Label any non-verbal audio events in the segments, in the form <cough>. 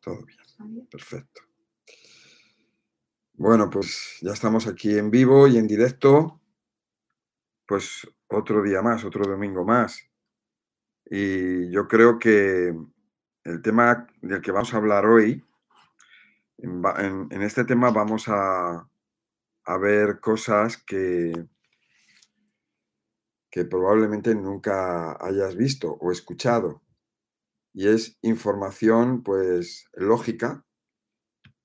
Todo bien. Perfecto. Bueno, pues ya estamos aquí en vivo y en directo. Pues otro día más, otro domingo más. Y yo creo que el tema del que vamos a hablar hoy, en, este tema vamos a, a ver cosas que, que probablemente nunca hayas visto o escuchado. Y es información, pues, lógica,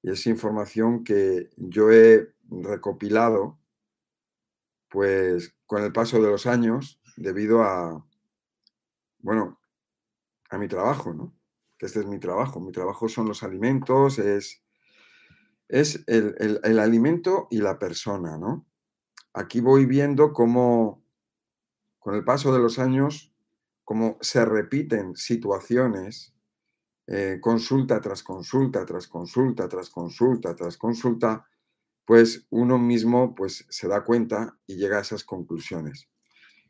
y es información que yo he recopilado, pues, con el paso de los años, debido a, bueno, a mi trabajo, ¿no? Que este es mi trabajo. Mi trabajo son los alimentos, es, es el, el alimento y la persona, ¿no? Aquí voy viendo cómo con el paso de los años, como se repiten situaciones, eh, consulta tras consulta, tras consulta, tras consulta, tras consulta, pues uno mismo pues, se da cuenta y llega a esas conclusiones.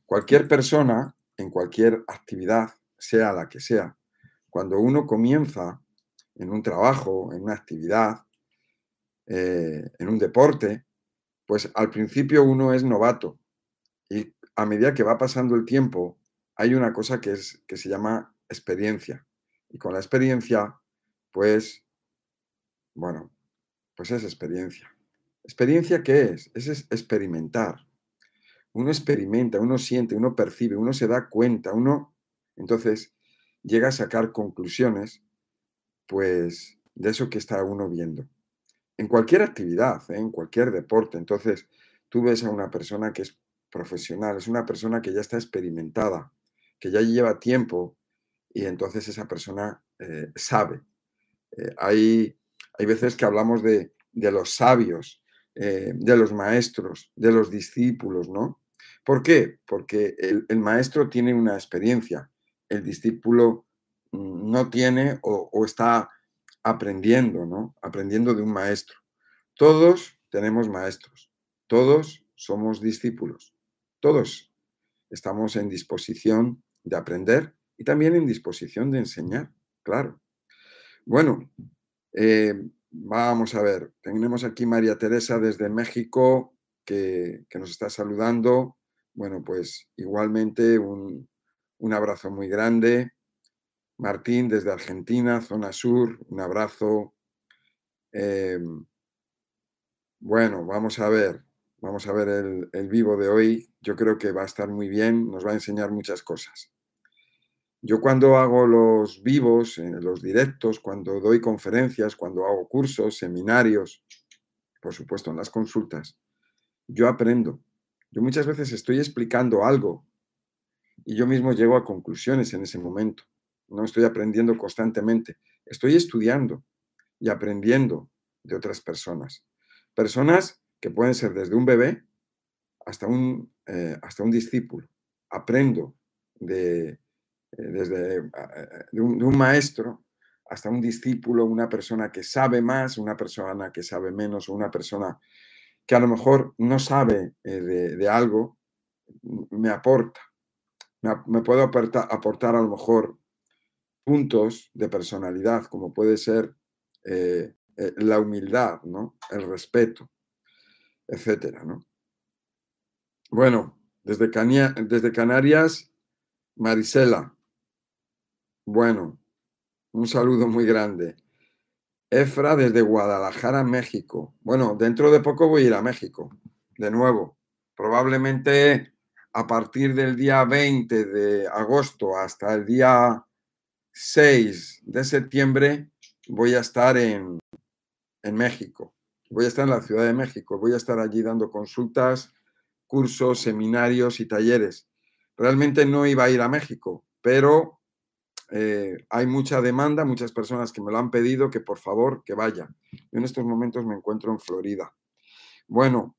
Cualquier persona, en cualquier actividad, sea la que sea, cuando uno comienza en un trabajo, en una actividad, eh, en un deporte, pues al principio uno es novato y a medida que va pasando el tiempo, hay una cosa que, es, que se llama experiencia. Y con la experiencia, pues, bueno, pues es experiencia. ¿Experiencia qué es? Es experimentar. Uno experimenta, uno siente, uno percibe, uno se da cuenta, uno, entonces, llega a sacar conclusiones, pues, de eso que está uno viendo. En cualquier actividad, ¿eh? en cualquier deporte. Entonces, tú ves a una persona que es profesional, es una persona que ya está experimentada, que ya lleva tiempo y entonces esa persona eh, sabe. Eh, hay, hay, veces que hablamos de, los sabios, eh, de los maestros, de los discípulos, ¿no? ¿Por qué? Porque el, maestro tiene una experiencia, el discípulo mm, no tiene o, o está aprendiendo, ¿no? Aprendiendo de un maestro. Todos tenemos maestros, todos somos discípulos. Todos estamos en disposición de aprender y también en disposición de enseñar, claro. Bueno, eh, vamos a ver, tenemos aquí María Teresa desde México que, nos está saludando. Bueno, pues igualmente un, abrazo muy grande. Martín desde Argentina, zona sur, un abrazo. Eh, bueno, vamos a ver. Vamos a ver el, vivo de hoy. Yo creo que va a estar muy bien, nos va a enseñar muchas cosas. Yo cuando hago los vivos, en los directos, cuando doy conferencias, cuando hago cursos, seminarios, por supuesto en las consultas, yo aprendo. Yo muchas veces estoy explicando algo y yo mismo llego a conclusiones en ese momento. No estoy aprendiendo constantemente, estoy estudiando y aprendiendo de otras personas. Personas que pueden ser desde un bebé hasta un, eh, hasta un discípulo. Aprendo de, eh, desde eh, un, maestro hasta un discípulo, una persona que sabe más, una persona que sabe menos, una persona que a lo mejor no sabe de, algo, me aporta. Me, puedo aportar, aportar, a lo mejor puntos de personalidad, como puede ser la humildad, ¿no? el respeto etcétera, ¿no? Bueno, desde, desde Canarias, Marisela. Bueno, un saludo muy grande. Efra desde Guadalajara, México. Bueno, dentro de poco voy a ir a México, de nuevo. Probablemente a partir del día 20 de agosto hasta el día 6 de septiembre voy a estar en, en México voy a estar en la Ciudad de México, voy a estar allí dando consultas, cursos, seminarios y talleres. Realmente no iba a ir a México, pero eh, hay mucha demanda, muchas personas que me lo han pedido que por favor que vaya. Yo en estos momentos me encuentro en Florida. Bueno,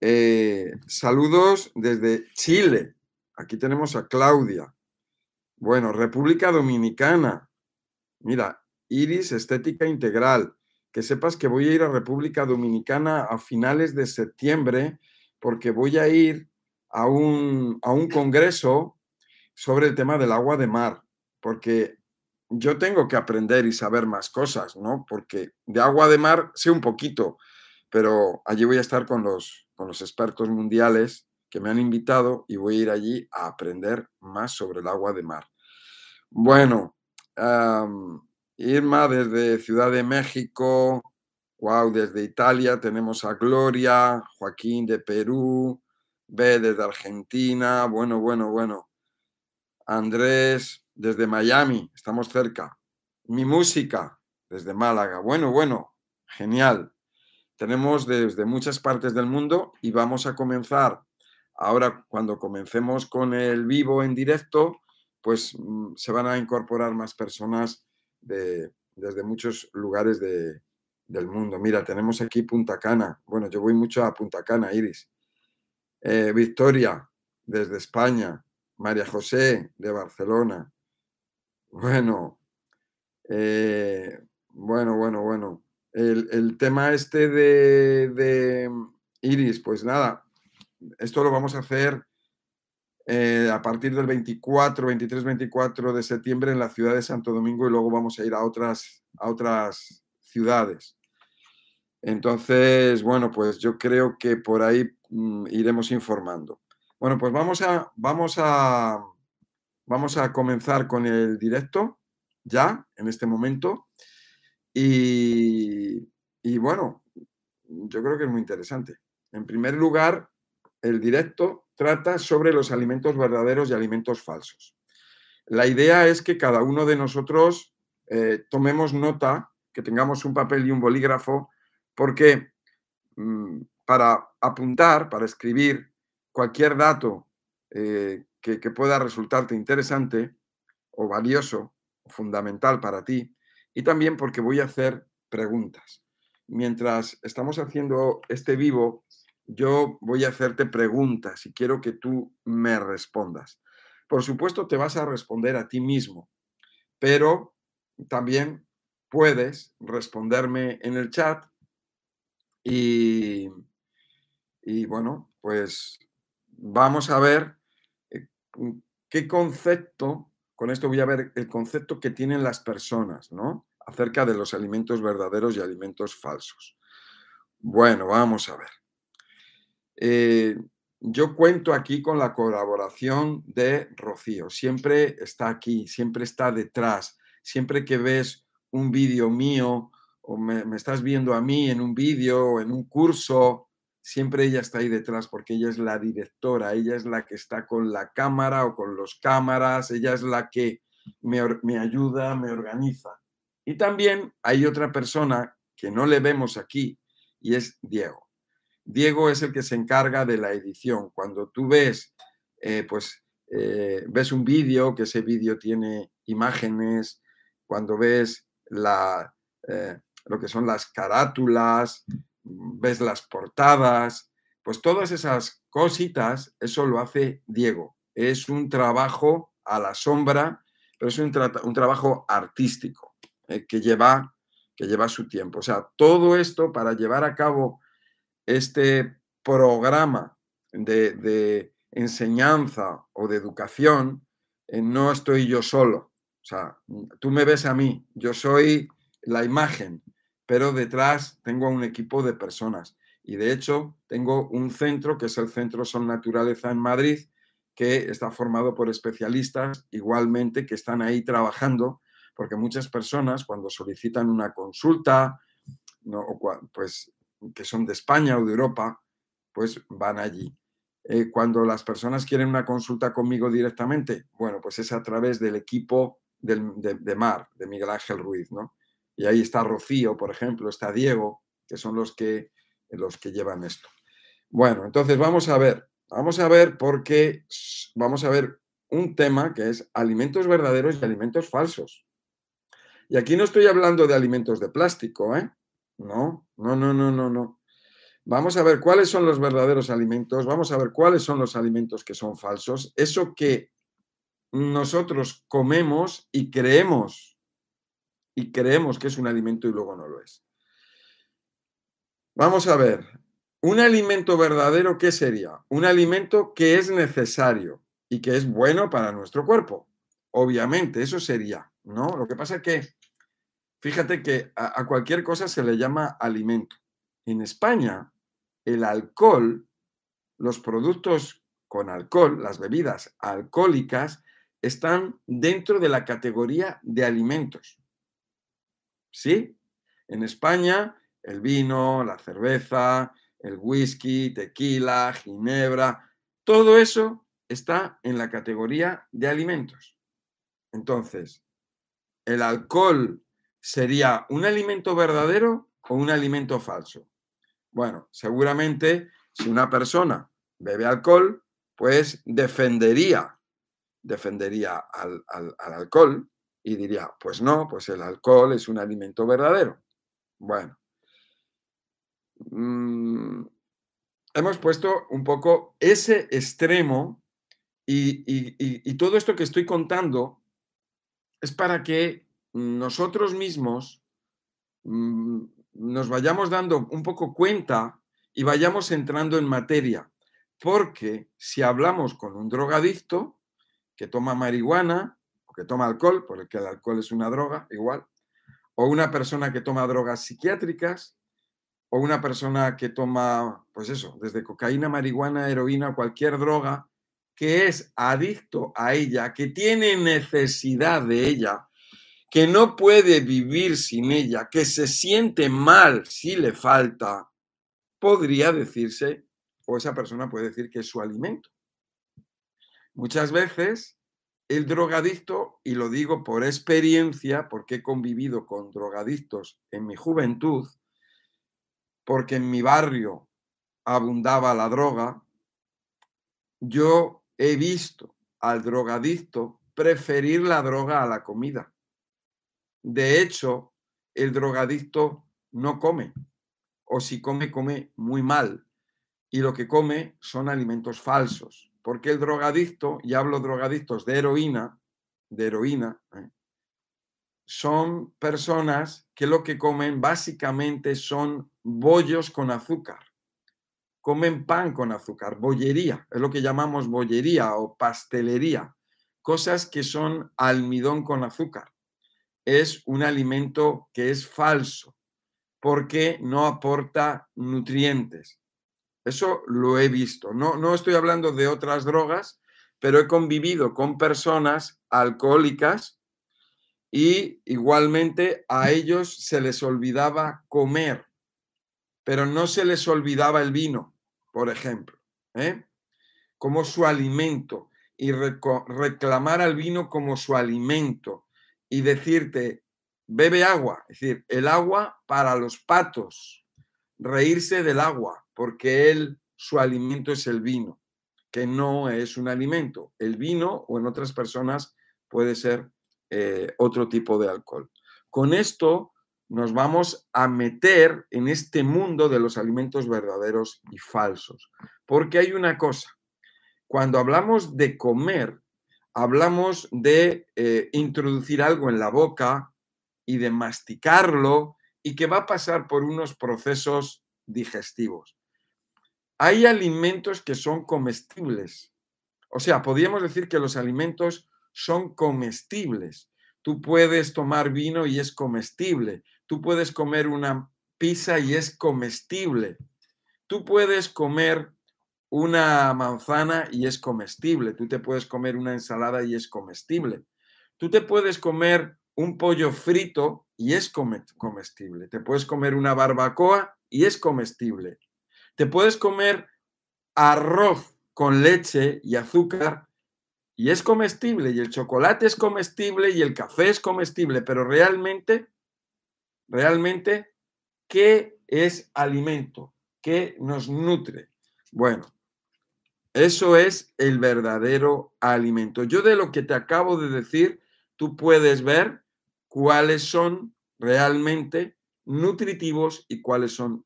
eh, saludos desde Chile. Aquí tenemos a Claudia. Bueno, República Dominicana. Mira, Iris Estética Integral que sepas que voy a ir a República Dominicana a finales de septiembre porque voy a ir a un, a un congreso sobre el tema del agua de mar, porque yo tengo que aprender y saber más cosas, ¿no? Porque de agua de mar sé un poquito, pero allí voy a estar con los, con los expertos mundiales que me han invitado y voy a ir allí a aprender más sobre el agua de mar. Bueno, Irma desde Ciudad de México, wow, desde Italia tenemos a Gloria, Joaquín de Perú, B desde Argentina, bueno, bueno, bueno. Andrés desde Miami, estamos cerca. Mi música desde Málaga, bueno, bueno, genial. Tenemos desde muchas partes del mundo y vamos a comenzar ahora cuando comencemos con el vivo en directo, pues mm, se van a incorporar más personas de, desde muchos lugares del mundo. Mira, tenemos aquí Punta Cana. Bueno, yo voy mucho a Punta Cana, Iris. Eh, Victoria, desde España. María José, de Barcelona. Bueno, eh, bueno, bueno, bueno. El, tema este de, de, Iris, pues nada, esto lo vamos a hacer eh, a partir del 24, 23, 24 de septiembre en la ciudad de Santo Domingo y luego vamos a ir a otras, a otras ciudades. Entonces, bueno, pues yo creo que por ahí mm, iremos informando. Bueno, pues vamos a, vamos a, vamos a comenzar con el directo ya, en este momento. Y, bueno, yo creo que es muy interesante. En primer lugar, el directo trata sobre los alimentos verdaderos y alimentos falsos. La idea es que cada uno de nosotros eh, tomemos nota, que tengamos un papel y un bolígrafo, porque mm, para apuntar, para escribir cualquier dato eh, que, pueda resultarte interesante o valioso, o fundamental para ti, y también porque voy a hacer preguntas. Mientras estamos haciendo este vivo, yo voy a hacerte preguntas y quiero que tú me respondas. Por supuesto, te vas a responder a ti mismo, pero también puedes responderme en el chat y, y bueno, pues vamos a ver qué concepto, con esto voy a ver el concepto que tienen las personas, ¿no? Acerca de los alimentos verdaderos y alimentos falsos. Bueno, vamos a ver. Eh, yo cuento aquí con la colaboración de Rocío. Siempre está aquí, siempre está detrás. Siempre que ves un vídeo mío o me, estás viendo a mí en un vídeo o en un curso, siempre ella está ahí detrás porque ella es la directora, ella es la que está con la cámara o con los cámaras, ella es la que me, me ayuda, me organiza. Y también hay otra persona que no le vemos aquí y es Diego. Diego es el que se encarga de la edición. Cuando tú ves, eh, pues, eh, ves un vídeo, que ese vídeo tiene imágenes, cuando ves la, eh, lo que son las carátulas, ves las portadas, pues todas esas cositas, eso lo hace Diego. Es un trabajo a la sombra, pero es un, trabajo artístico que, lleva, que lleva su tiempo. O sea, todo esto para llevar a cabo este programa de, enseñanza o de educación, eh, no estoy yo solo. O sea, tú me ves a mí, yo soy la imagen, pero detrás tengo un equipo de personas. Y de hecho, tengo un centro que es el Centro Son Naturaleza en Madrid, que está formado por especialistas igualmente que están ahí trabajando, porque muchas personas cuando solicitan una consulta, pues que son de España o de Europa, pues van allí. Eh, cuando las personas quieren una consulta conmigo directamente, bueno, pues es a través del equipo de, Mar, de Miguel Ángel Ruiz, ¿no? Y ahí está Rocío, por ejemplo, está Diego, que son los que, los que llevan esto. Bueno, entonces vamos a ver, vamos a ver por qué, vamos a ver un tema que es alimentos verdaderos y alimentos falsos. Y aquí no estoy hablando de alimentos de plástico, ¿eh? No, no, no, no, no, no. Vamos a ver cuáles son los verdaderos alimentos, vamos a ver cuáles son los alimentos que son falsos, eso que nosotros comemos y creemos, y creemos que es un alimento y luego no lo es. Vamos a ver, un alimento verdadero, ¿qué sería? Un alimento que es necesario y que es bueno para nuestro cuerpo. Obviamente, eso sería, ¿no? Lo que pasa es que, fíjate que a, a cualquier cosa se le llama alimento. En España, el alcohol, los productos con alcohol, las bebidas alcohólicas, están dentro de la categoría de alimentos. ¿Sí? En España, el vino, la cerveza, el whisky, tequila, ginebra, todo eso está en la categoría de alimentos. Entonces, ¿el alcohol sería un alimento verdadero o un alimento falso? Bueno, seguramente si una persona bebe alcohol, pues defendería, defendería al, alcohol y diría, pues no, pues el alcohol es un alimento verdadero. Bueno, mm, hemos puesto un poco ese extremo y, todo esto que estoy contando es para que nosotros mismos mm, nos vayamos dando un poco cuenta y vayamos entrando en materia. Porque si hablamos con un drogadicto que toma marihuana que toma alcohol, porque el alcohol es una droga, igual, o una persona que toma drogas psiquiátricas, o una persona que toma, pues eso, desde cocaína, marihuana, heroína, cualquier droga, que es adicto a ella, que tiene necesidad de ella, que no puede vivir sin ella, que se siente mal si le falta, podría decirse o esa persona puede decir que es su alimento. Muchas veces el drogadicto, y lo digo por experiencia, porque he convivido con drogadictos en mi juventud, porque en mi barrio abundaba la droga, yo he visto al drogadicto preferir la droga a la comida. De hecho, el drogadicto no come, o si come, come muy mal, y lo que come son alimentos falsos. Porque el drogadicto, y hablo drogadictos de heroína, de heroína, ¿eh? son personas que lo que comen básicamente son bollos con azúcar. Comen pan con azúcar, bollería, es lo que llamamos bollería o pastelería, cosas que son almidón con azúcar. Es un alimento que es falso porque no aporta nutrientes. Eso lo he visto. No, no estoy hablando de otras drogas, pero he convivido con personas alcohólicas y igualmente a ellos se les olvidaba comer, pero no se les olvidaba el vino, por ejemplo, ¿eh? como su alimento y reclamar al vino como su alimento y decirte, bebe agua, es decir, el agua para los patos, reírse del agua, porque él, su alimento es el vino, que no es un alimento. El vino, o en otras personas, puede ser eh, otro tipo de alcohol. Con esto nos vamos a meter en este mundo de los alimentos verdaderos y falsos. Porque hay una cosa, cuando hablamos de comer, hablamos de eh, introducir algo en la boca y de masticarlo y que va a pasar por unos procesos digestivos hay alimentos que son comestibles. O sea, podríamos decir que los alimentos son comestibles. Tú puedes tomar vino y es comestible. Tú puedes comer una pizza y es comestible. Tú puedes comer una manzana y es comestible. Tú te puedes comer una ensalada y es comestible. Tú te puedes comer un pollo frito y es comestible. Te puedes comer una barbacoa y es comestible. Te puedes comer arroz con leche y azúcar y es comestible y el chocolate es comestible y el café es comestible, pero realmente, realmente, ¿qué es alimento? ¿Qué nos nutre? Bueno, eso es el verdadero alimento. Yo de lo que te acabo de decir, tú puedes ver cuáles son realmente nutritivos y cuáles son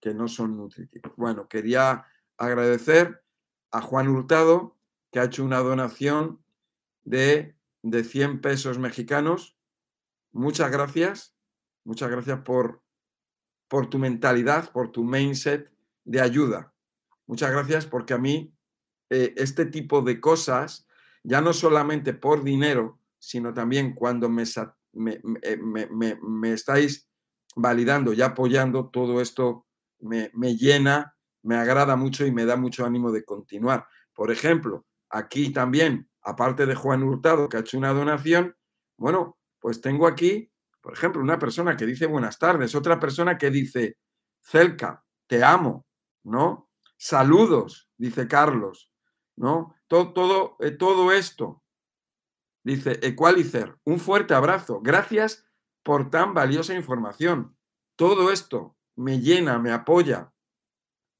que no son nutritivos. Bueno, quería agradecer a Juan Hurtado, que ha hecho una donación de, de 100 pesos mexicanos. Muchas gracias, muchas gracias por, por tu mentalidad, por tu mindset de ayuda. Muchas gracias porque a mí eh, este tipo de cosas, ya no solamente por dinero, sino también cuando me, eh, me, estáis validando y apoyando, todo esto me, llena, me agrada mucho y me da mucho ánimo de continuar. Por ejemplo, aquí también, aparte de Juan Hurtado, que ha hecho una donación, bueno, pues tengo aquí, por ejemplo, una persona que dice buenas tardes, otra persona que dice, Celca, te amo, ¿no? Saludos, dice Carlos, ¿no? Todo, todo, eh, todo esto, dice Equalizer, un fuerte abrazo, gracias por tan valiosa información. Todo esto me llena, me apoya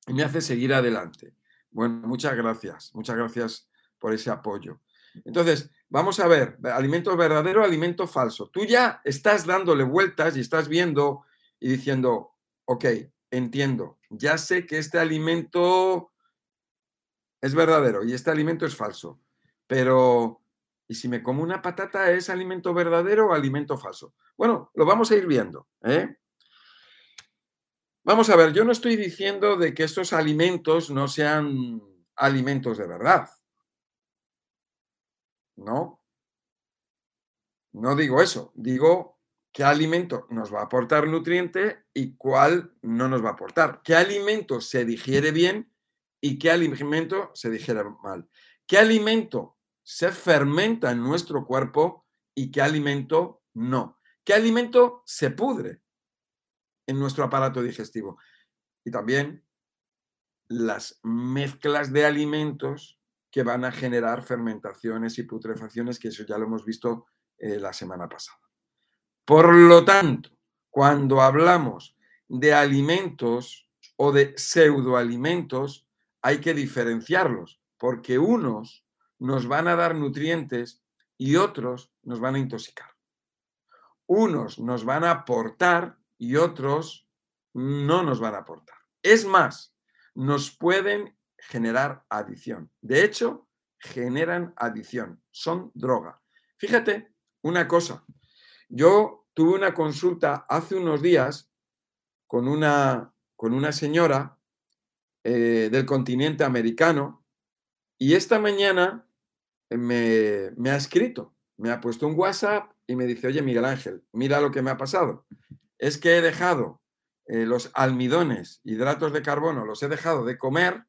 y me hace seguir adelante. Bueno, muchas gracias, muchas gracias por ese apoyo. Entonces, vamos a ver, alimento verdadero, alimento falso. Tú ya estás dándole vueltas y estás viendo y diciendo, ok, entiendo, ya sé que este alimento es verdadero y este alimento es falso, pero ¿y si me como una patata es alimento verdadero o alimento falso? Bueno, lo vamos a ir viendo. ¿eh? Vamos a ver, yo no estoy diciendo de que estos alimentos no sean alimentos de verdad. No. No digo eso, digo qué alimento nos va a aportar nutriente y cuál no nos va a aportar. ¿Qué alimento se digiere bien y qué alimento se digiere mal? ¿Qué alimento se fermenta en nuestro cuerpo y qué alimento no? ¿Qué alimento se pudre en nuestro aparato digestivo? Y también las mezclas de alimentos que van a generar fermentaciones y putrefacciones, que eso ya lo hemos visto eh, la semana pasada. Por lo tanto, cuando hablamos de alimentos o de pseudoalimentos, hay que diferenciarlos, porque unos nos van a dar nutrientes y otros nos van a intoxicar. Unos nos van a aportar y otros no nos van a aportar. Es más, nos pueden generar adicción. De hecho, generan adicción, son droga. Fíjate una cosa, yo tuve una consulta hace unos días con una, con una señora eh, del continente americano y esta mañana me, me ha escrito, me ha puesto un WhatsApp y me dice, oye Miguel Ángel, mira lo que me ha pasado. Es que he dejado eh, los almidones, hidratos de carbono, los he dejado de comer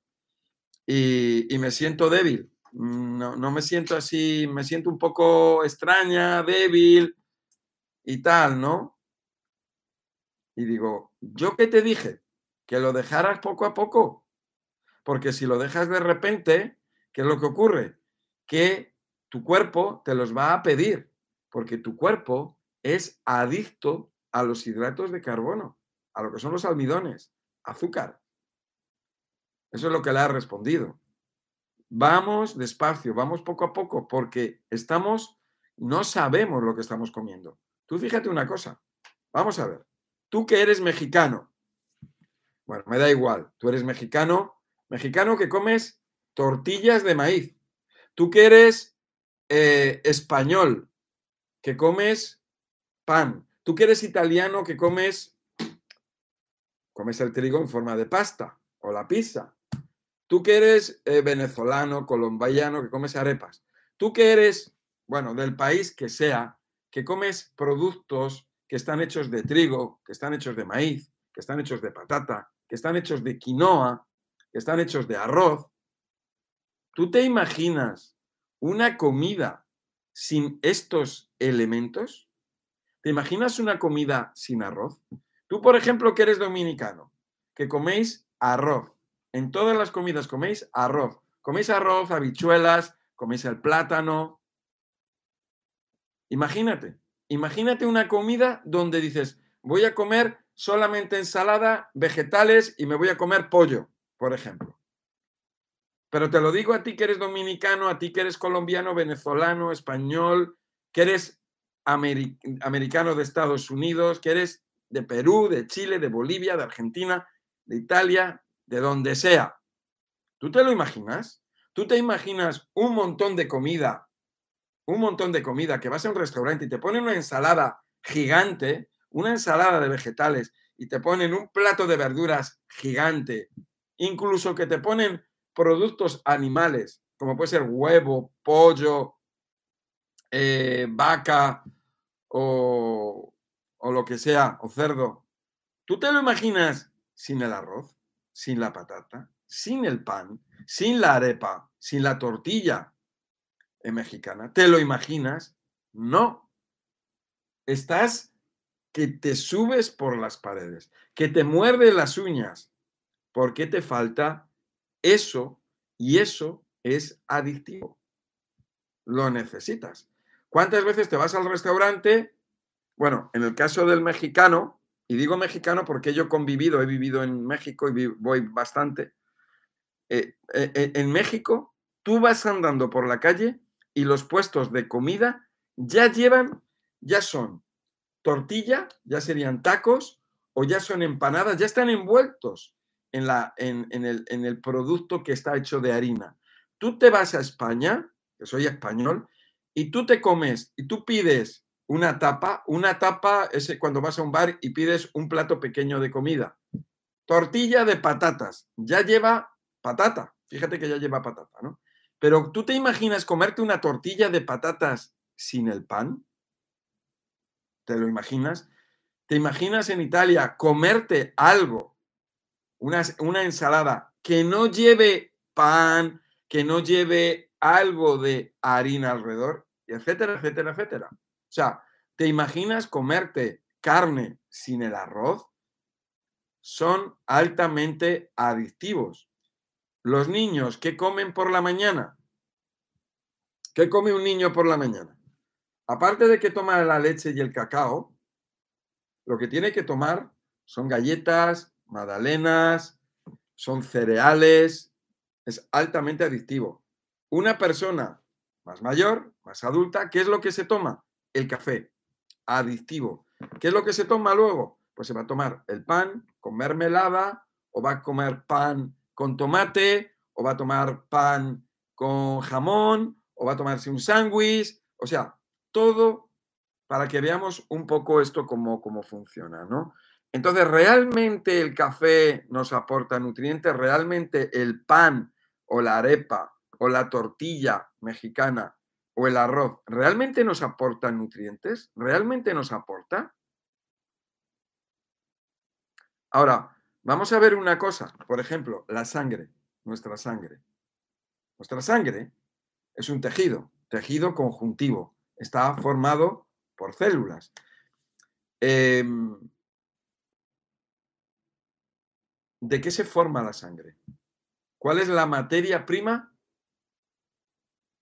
y, y me siento débil. No, no, me siento así, me siento un poco extraña, débil, y tal, ¿no? Y digo, ¿yo qué te dije? Que lo dejaras poco a poco. Porque si lo dejas de repente, ¿qué es lo que ocurre? Que tu cuerpo te los va a pedir, porque tu cuerpo es adicto a los hidratos de carbono, a lo que son los almidones, azúcar. Eso es lo que le ha respondido. Vamos despacio, vamos poco a poco, porque estamos, no sabemos lo que estamos comiendo. Tú fíjate una cosa, vamos a ver, tú que eres mexicano, bueno, me da igual, tú eres mexicano, mexicano que comes tortillas de maíz, tú que eres eh, español, que comes pan, tú que eres italiano, que comes, comes el trigo en forma de pasta o la pizza, tú que eres eh, venezolano, colombiano, que comes arepas, tú que eres, bueno, del país que sea, que comes productos que están hechos de trigo, que están hechos de maíz, que están hechos de patata, que están hechos de quinoa, que están hechos de arroz. ¿Tú te imaginas una comida sin estos elementos? ¿Te imaginas una comida sin arroz? Tú, por ejemplo, que eres dominicano, que coméis arroz. En todas las comidas coméis arroz. Coméis arroz, habichuelas, coméis el plátano, Imagínate, imagínate una comida donde dices, voy a comer solamente ensalada, vegetales y me voy a comer pollo, por ejemplo. Pero te lo digo a ti que eres dominicano, a ti que eres colombiano, venezolano, español, que eres americano de Estados Unidos, que eres de Perú, de Chile, de Bolivia, de Argentina, de Italia, de donde sea. ¿Tú te lo imaginas? ¿Tú te imaginas un montón de comida un montón de comida, que vas a un restaurante y te ponen una ensalada gigante, una ensalada de vegetales, y te ponen un plato de verduras gigante, incluso que te ponen productos animales, como puede ser huevo, pollo, eh, vaca o, o lo que sea, o cerdo, ¿tú te lo imaginas sin el arroz, sin la patata, sin el pan, sin la arepa, sin la tortilla mexicana? ¿Te lo imaginas? No. Estás que te subes por las paredes, que te muerde las uñas, porque te falta eso y eso es adictivo. Lo necesitas. ¿Cuántas veces te vas al restaurante? Bueno, en el caso del mexicano, y digo mexicano porque yo he convivido, he vivido en México y voy bastante. Eh, eh, eh, en México, tú vas andando por la calle y los puestos de comida ya llevan, ya son tortilla, ya serían tacos o ya son empanadas, ya están envueltos en, el, el producto que está hecho de harina. Tú te vas a España, que soy español, y tú te comes y tú pides una tapa, una tapa es cuando vas a un bar y pides un plato pequeño de comida. Tortilla de patatas, ya lleva patata, fíjate que ya lleva patata, ¿no? Pero tú te imaginas comerte una tortilla de patatas sin el pan? ¿Te lo imaginas? ¿Te imaginas en Italia comerte algo, una, una ensalada que no lleve pan, que no lleve algo de harina alrededor, etcétera, etcétera, etcétera? O sea, ¿te imaginas comerte carne sin el arroz? Son altamente adictivos. Los niños, ¿qué comen por la mañana? ¿Qué come un niño por la mañana? aparte de que toma la leche y el cacao, lo que tiene que tomar son galletas, magdalenas, son cereales, es altamente adictivo. Una persona más mayor, más adulta, ¿qué es lo que se toma? El café, adictivo. ¿Qué es lo que se toma luego? Pues se va a tomar el pan con mermelada, o va a comer pan con tomate, o va a tomar pan con jamón, o va a tomarse un sándwich. O sea, todo para que veamos un poco esto cómo, cómo funciona, ¿no? Entonces, ¿realmente el café nos aporta nutrientes? ¿Realmente el pan o la arepa o la tortilla mexicana o el arroz realmente nos aporta nutrientes? ¿Realmente nos aporta? Ahora, vamos a ver una cosa. Por ejemplo, la sangre, nuestra sangre. Nuestra sangre es un tejido, tejido conjuntivo está formado por células. Em, ¿De qué se forma la sangre? ¿Cuál es la materia prima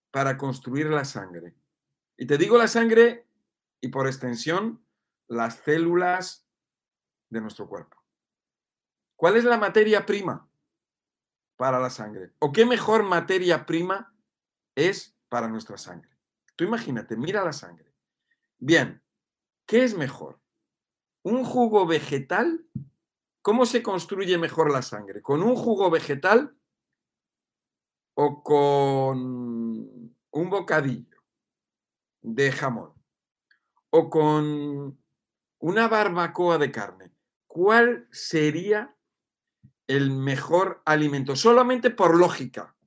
para construir la sangre? Y te digo la sangre y por extensión las células de nuestro cuerpo. ¿Cuál es la materia prima para la sangre? ¿O qué mejor materia prima es para nuestra sangre? Tú imagínate, mira la sangre. Bien, ¿qué es mejor? ¿Un jugo vegetal? ¿Cómo se construye mejor la sangre? ¿Con un jugo vegetal o con un bocadillo de jamón? ¿O con una barbacoa de carne? ¿Cuál sería el mejor alimento? Solamente por lógica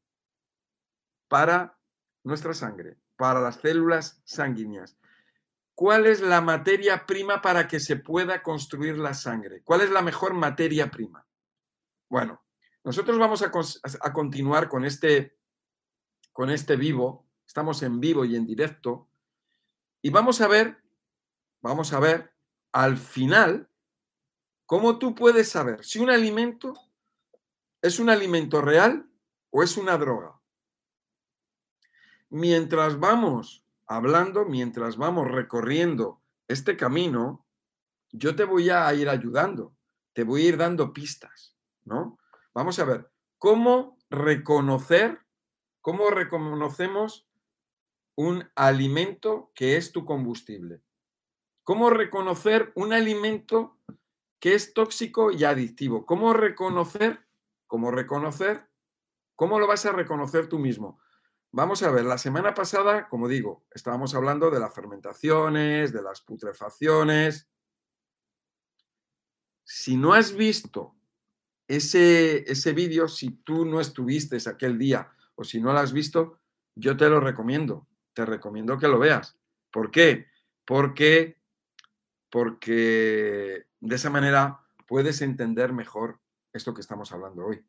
para nuestra sangre para las células sanguíneas. ¿Cuál es la materia prima para que se pueda construir la sangre? ¿Cuál es la mejor materia prima? Bueno, nosotros vamos a, continuar con este, con este vivo. Estamos en vivo y en directo. Y vamos a ver, vamos a ver al final cómo tú puedes saber si un alimento es un alimento real o es una droga mientras vamos hablando, mientras vamos recorriendo este camino, yo te voy a ir ayudando, te voy a ir dando pistas, ¿no? Vamos a ver, ¿cómo reconocer, cómo reconocemos un alimento que es tu combustible? ¿Cómo reconocer un alimento que es tóxico y adictivo? ¿Cómo reconocer, cómo reconocer, cómo lo vas a reconocer tú mismo? Vamos a ver, la semana pasada, como digo, estábamos hablando de las fermentaciones, de las putrefacciones. Si no has visto ese, ese vídeo, si tú no estuviste aquel día o si no lo has visto, yo te lo recomiendo. Te recomiendo que lo veas. ¿Por qué? Porque, porque de esa manera puedes entender mejor esto que estamos hablando hoy.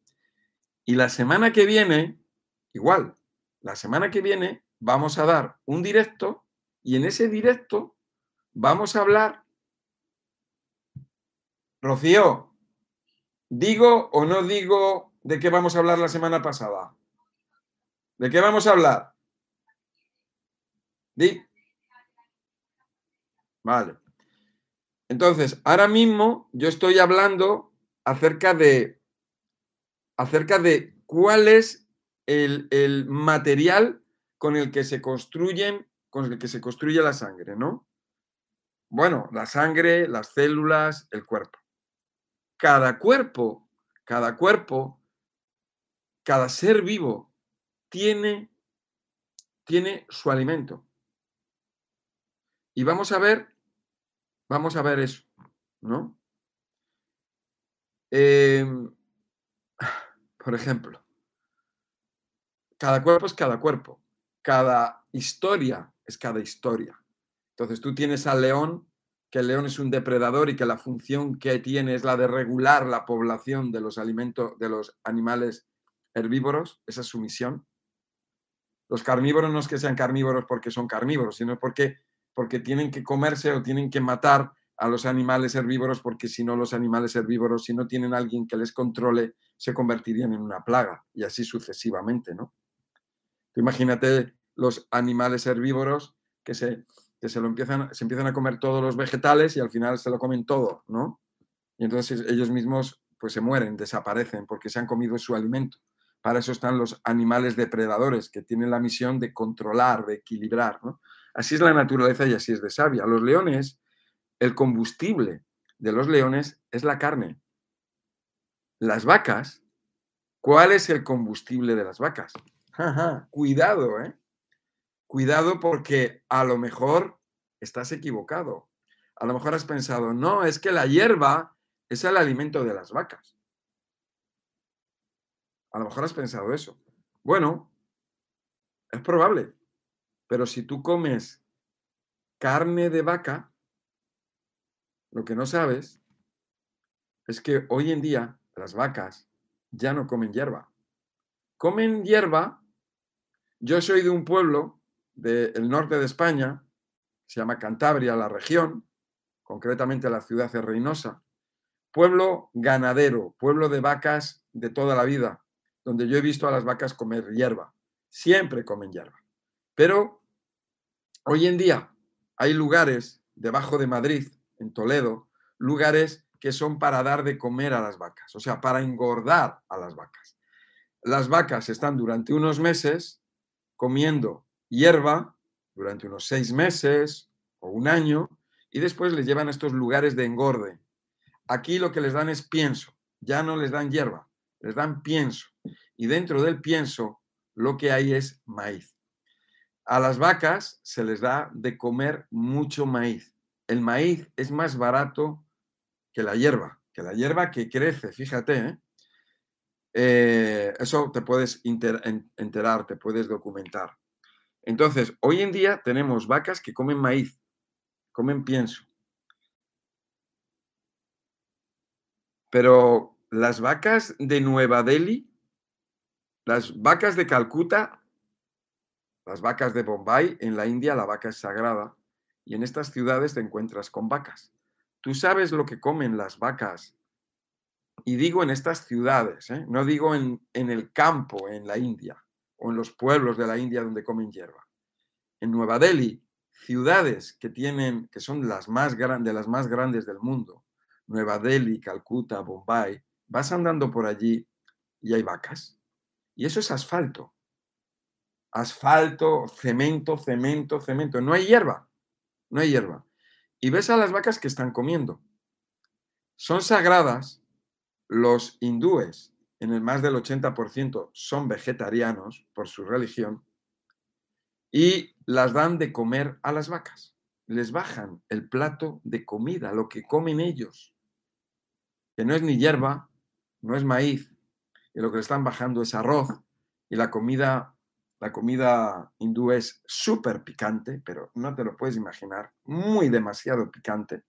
Y la semana que viene, igual, la semana que viene vamos a dar un directo y en ese directo vamos a hablar. Rocío, ¿digo o no digo de qué vamos a hablar la semana pasada? ¿De qué vamos a hablar? Di. Vale. Entonces, ahora mismo yo estoy hablando acerca de, acerca de cuál es el, material con el que se construyen, con el que se construye la sangre, ¿no? Bueno, la sangre, las células, el cuerpo. Cada cuerpo, cada cuerpo, cada ser vivo tiene, tiene su alimento. Y vamos a ver, vamos a ver eso, ¿no? Em, <sighs> por ejemplo, cada cuerpo es cada cuerpo cada historia es cada historia. Entonces tú tienes al león, que el león es un depredador y que la función que tiene es la de regular la población de los alimentos, de los animales herbívoros, esa es su misión. Los carnívoros no es que sean carnívoros porque son carnívoros, sino porque, porque tienen que comerse o tienen que matar a los animales herbívoros porque si no los animales herbívoros, si no tienen alguien que les controle, se convertirían en una plaga y así sucesivamente, ¿no? Imagínate los animales herbívoros que se, se, lo empiezan, se empiezan a comer todos los vegetales y al final se lo comen todo, ¿no? Y entonces ellos mismos pues se mueren, desaparecen porque se han comido su alimento. Para eso están los animales depredadores que tienen la misión de controlar, de equilibrar, ¿no? Así es la naturaleza y así es de sabia. Los leones, el combustible de los leones es la carne. Las vacas, ¿cuál es el combustible de las vacas? Cuidado, ¿eh? Cuidado porque a lo mejor estás equivocado. A lo mejor has pensado, no, es que la hierba es el alimento de las vacas. A lo mejor has pensado eso. Bueno, es probable, pero si tú comes carne de vaca, lo que no sabes es que hoy en día las vacas ya no comen hierba. Comen hierba. Yo soy de un pueblo del norte de España, se llama Cantabria, la región, concretamente la ciudad de Reynosa, pueblo ganadero, pueblo de vacas de toda la vida, donde yo he visto a las vacas comer hierba, siempre comen hierba. Pero hoy en día hay lugares debajo de Madrid, en Toledo, lugares que son para dar de comer a las vacas, o sea, para engordar a las vacas. Las vacas están durante unos meses comiendo hierba durante unos seis meses o un año y después les llevan a estos lugares de engorde. Aquí lo que les dan es pienso, ya no les dan hierba, les dan pienso. Y dentro del pienso lo que hay es maíz. A las vacas se les da de comer mucho maíz. El maíz es más barato que la hierba, que la hierba que crece, fíjate. ¿eh? Eh, eso te puedes enterar, te puedes documentar. Entonces, hoy en día tenemos vacas que comen maíz, comen pienso. Pero las vacas de Nueva Delhi, las vacas de Calcuta, las vacas de Bombay, en la India la vaca es sagrada y en estas ciudades te encuentras con vacas. Tú sabes lo que comen las vacas. Y digo en estas ciudades, ¿eh? no digo en, en el campo, en la India o en los pueblos de la India donde comen hierba. En Nueva Delhi, ciudades que tienen, que son las más grandes, las más grandes del mundo, Nueva Delhi, Calcuta, Bombay, vas andando por allí y hay vacas. Y eso es asfalto. Asfalto, cemento, cemento, cemento. No hay hierba. No hay hierba. Y ves a las vacas que están comiendo. Son sagradas. Los hindúes en el más del 80% son vegetarianos por su religión y las dan de comer a las vacas. Les bajan el plato de comida, lo que comen ellos, que no es ni hierba, no es maíz, y lo que le están bajando es arroz y la comida La comida hindú es súper picante, pero no te lo puedes imaginar, muy demasiado picante,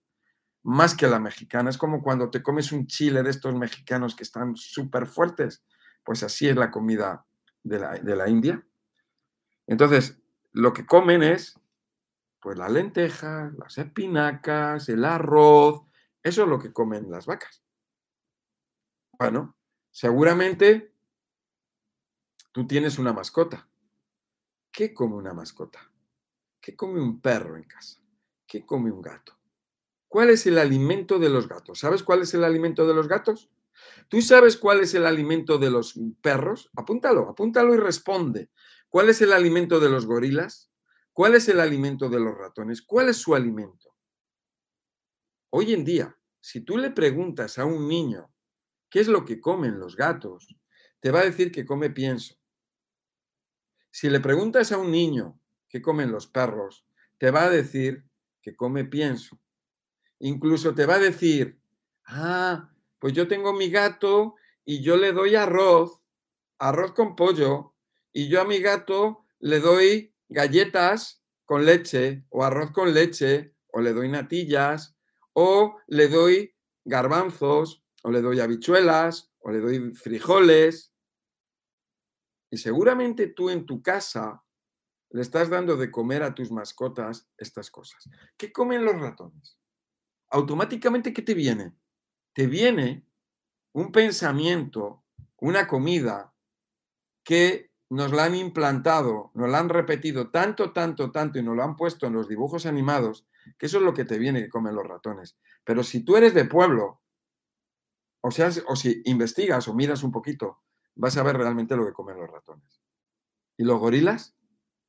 más que la mexicana. Es como cuando te comes un chile de estos mexicanos que están súper fuertes, pues así es la comida de la, de la India. Entonces, lo que comen es, pues las lentejas, las espinacas, el arroz, eso es lo que comen las vacas. Bueno, seguramente tú tienes una mascota. ¿Qué come una mascota? ¿Qué come un perro en casa? ¿Qué come un gato? ¿Cuál es el alimento de los gatos? ¿Sabes cuál es el alimento de los gatos? ¿Tú sabes cuál es el alimento de los perros? Apúntalo, apúntalo y responde. ¿Cuál es el alimento de los gorilas? ¿Cuál es el alimento de los ratones? ¿Cuál es su alimento? Hoy en día, si tú le preguntas a un niño qué es lo que comen los gatos, te va a decir que come pienso. Si le preguntas a un niño qué comen los perros, te va a decir que come pienso. Incluso te va a decir, ah, pues yo tengo mi gato y yo le doy arroz, arroz con pollo, y yo a mi gato le doy galletas con leche o arroz con leche, o le doy natillas, o le doy garbanzos, o le doy habichuelas, o le doy frijoles. Y seguramente tú en tu casa le estás dando de comer a tus mascotas estas cosas. ¿Qué comen los ratones? Automáticamente, ¿qué te viene? Te viene un pensamiento, una comida que nos la han implantado, nos la han repetido tanto, tanto, tanto y nos lo han puesto en los dibujos animados, que eso es lo que te viene que comen los ratones. Pero si tú eres de pueblo, o sea, o si investigas o miras un poquito, vas a ver realmente lo que comen los ratones. ¿Y los gorilas?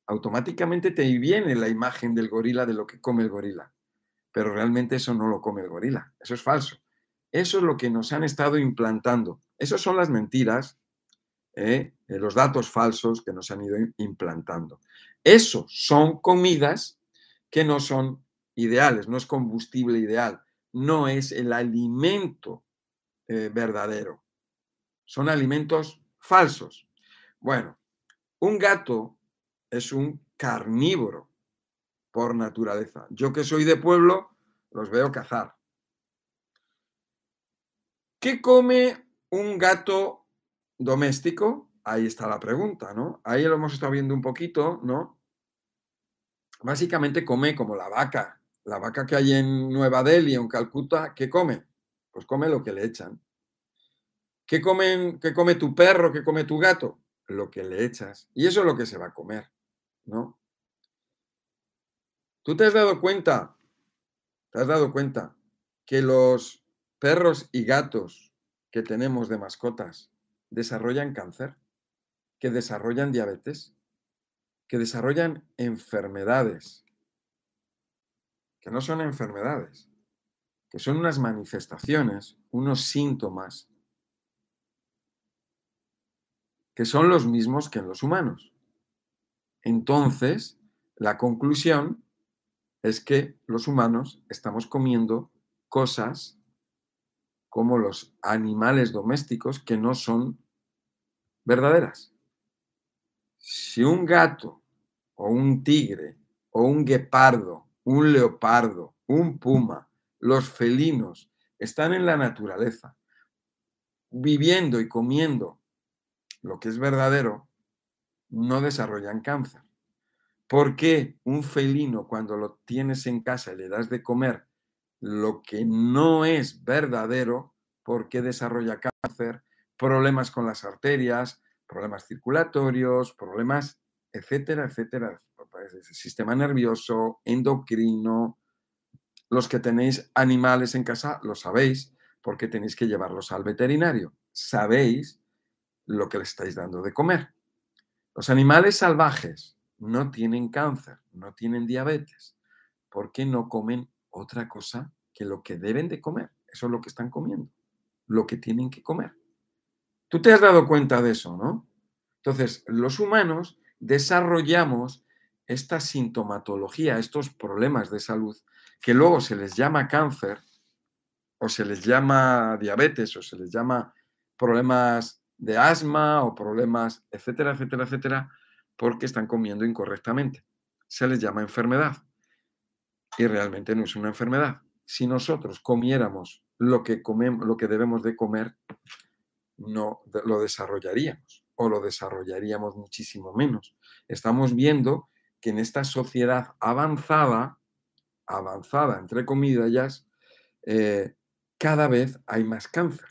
Automáticamente te viene la imagen del gorila de lo que come el gorila. Pero realmente eso no lo come el gorila. Eso es falso. Eso es lo que nos han estado implantando. Esas son las mentiras, ¿eh? los datos falsos que nos han ido implantando. Eso son comidas que no son ideales, no es combustible ideal, no es el alimento eh, verdadero. Son alimentos falsos. Bueno, un gato es un carnívoro por naturaleza. Yo que soy de pueblo, los veo cazar. ¿Qué come un gato doméstico? Ahí está la pregunta, ¿no? Ahí lo hemos estado viendo un poquito, ¿no? Básicamente come como la vaca. La vaca que hay en Nueva Delhi, en Calcuta, ¿qué come? Pues come lo que le echan. ¿Qué, comen, ¿Qué come tu perro? ¿Qué come tu gato? Lo que le echas. Y eso es lo que se va a comer, ¿no? ¿Tú te has dado cuenta? ¿Te has dado cuenta que los perros y gatos que tenemos de mascotas desarrollan cáncer? ¿Que desarrollan diabetes? ¿Que desarrollan enfermedades? Que no son enfermedades, que son unas manifestaciones, unos síntomas que son los mismos que en los humanos. Entonces, la conclusión es que los humanos estamos comiendo cosas como los animales domésticos que no son verdaderas. Si un gato o un tigre o un guepardo, un leopardo, un puma, los felinos están en la naturaleza, viviendo y comiendo lo que es verdadero, no desarrollan cáncer. ¿Por qué un felino cuando lo tienes en casa y le das de comer lo que no es verdadero, por qué desarrolla cáncer, problemas con las arterias, problemas circulatorios, problemas, etcétera, etcétera, sistema nervioso, endocrino, los que tenéis animales en casa lo sabéis porque tenéis que llevarlos al veterinario. Sabéis lo que le estáis dando de comer. Los animales salvajes no tienen cáncer, no tienen diabetes, porque no comen otra cosa que lo que deben de comer. Eso es lo que están comiendo, lo que tienen que comer. Tú te has dado cuenta de eso, ¿no? Entonces, los humanos desarrollamos esta sintomatología, estos problemas de salud, que luego se les llama cáncer, o se les llama diabetes, o se les llama problemas de asma, o problemas, etcétera, etcétera, etcétera, porque están comiendo incorrectamente. Se les llama enfermedad. Y realmente no es una enfermedad. Si nosotros comiéramos lo que, comemos, lo que debemos de comer, no lo desarrollaríamos o lo desarrollaríamos muchísimo menos. Estamos viendo que en esta sociedad avanzada, avanzada entre comillas, eh, cada vez hay más cáncer.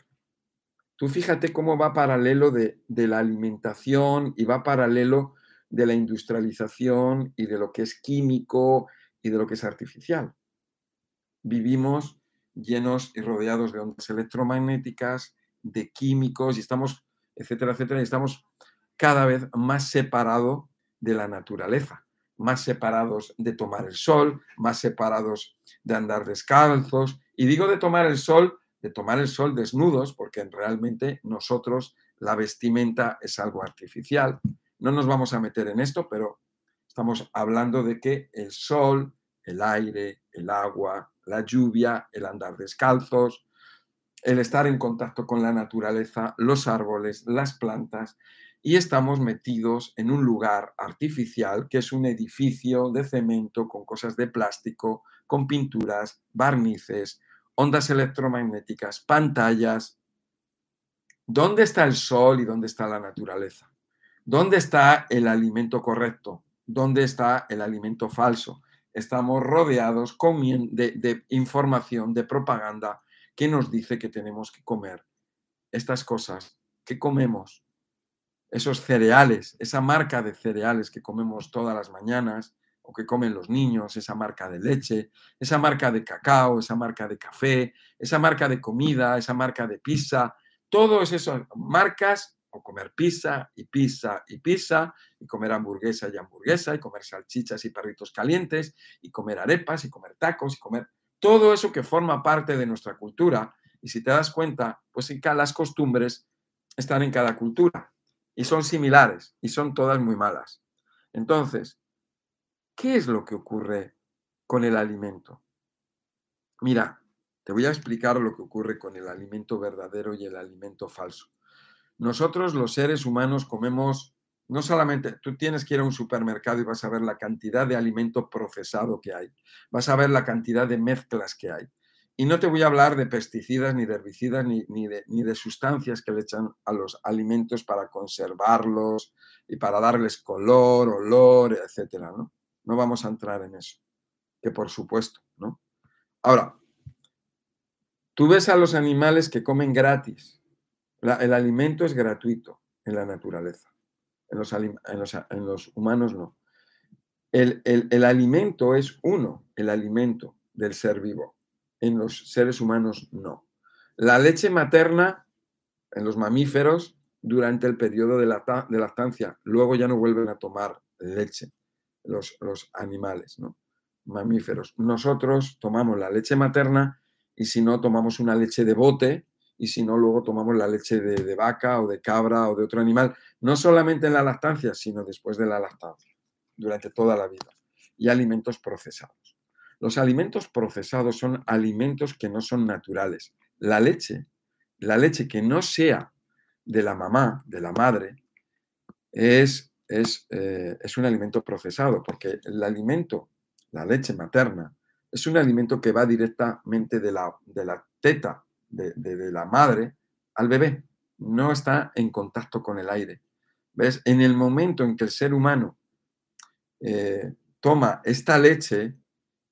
Tú fíjate cómo va paralelo de, de, la alimentación y va paralelo de la industrialización y de lo que es químico y de lo que es artificial. Vivimos llenos y rodeados de ondas electromagnéticas, de químicos y estamos, etcétera, etcétera, y estamos cada vez más separados de la naturaleza, más separados de tomar el sol, más separados de andar descalzos. Y digo de tomar el sol, de tomar el sol desnudos, porque realmente nosotros la vestimenta es algo artificial. No nos vamos a meter en esto, pero estamos hablando de que el sol, el aire, el agua, la lluvia, el andar descalzos, el estar en contacto con la naturaleza, los árboles, las plantas, y estamos metidos en un lugar artificial que es un edificio de cemento con cosas de plástico, con pinturas, barnices, ondas electromagnéticas, pantallas. ¿Dónde está el sol y dónde está la naturaleza? ¿Dónde está el alimento correcto? ¿Dónde está el alimento falso? Estamos rodeados de, información, de propaganda que nos dice que tenemos que comer estas cosas que comemos, esos cereales, esa marca de cereales que comemos todas las mañanas o que comen los niños, esa marca de leche, esa marca de cacao, esa marca de café, esa marca de comida, esa marca de pizza, todas esas marcas, o comer pizza y pizza y pizza, y comer hamburguesa y hamburguesa, y comer salchichas y perritos calientes, y comer arepas y comer tacos y comer todo eso que forma parte de nuestra cultura. Y si te das cuenta, pues las costumbres están en cada cultura y son similares y son todas muy malas. Entonces, ¿qué es lo que ocurre con el alimento? Mira, te voy a explicar lo que ocurre con el alimento verdadero y el alimento falso. Nosotros los seres humanos comemos no solamente tú tienes que ir a un supermercado y vas a ver la cantidad de alimento procesado que hay, vas a ver la cantidad de mezclas que hay. Y no te voy a hablar de pesticidas, ni de herbicidas, ni, de, ni de sustancias que le echan a los alimentos para conservarlos y para darles color, olor, etcétera, ¿no? No vamos a entrar en eso, que por supuesto, ¿no? Ahora, tú ves a los animales que comen gratis. El alimento es gratuito en la naturaleza en los, en los, humanos no. El, el, alimento es uno, el alimento del ser vivo. En los seres humanos no. La leche materna en los mamíferos durante el periodo de, la, de lactancia, luego ya no vuelven a tomar leche los, los animales, ¿no? mamíferos. Nosotros tomamos la leche materna y si no tomamos una leche de bote y si no, luego tomamos la leche de, vaca o de cabra o de otro animal, no solamente en la lactancia, sino después de la lactancia, durante toda la vida. Y alimentos procesados. Los alimentos procesados son alimentos que no son naturales. La leche, la leche que no sea de la mamá, de la madre, es, es, eh, es un alimento procesado, porque el alimento, la leche materna, es un alimento que va directamente de la, de la teta de, la madre al bebé, no está en contacto con el aire. ¿Ves? En el momento en que el ser humano eh, toma esta leche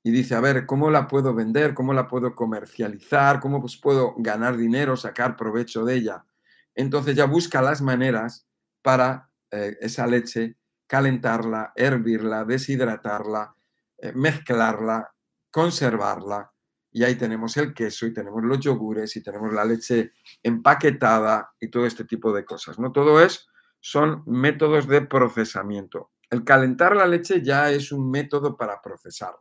y dice, a ver, ¿cómo la puedo vender? ¿Cómo la puedo comercializar? ¿Cómo pues, puedo ganar dinero, sacar provecho de ella? Entonces ya busca las maneras para eh, esa leche calentarla, hervirla, deshidratarla, eh, mezclarla, conservarla y ahí tenemos el queso y tenemos los yogures y tenemos la leche empaquetada y todo este tipo de cosas. ¿no? Todo es, son métodos de procesamiento. El calentar la leche ya es un método para procesarla.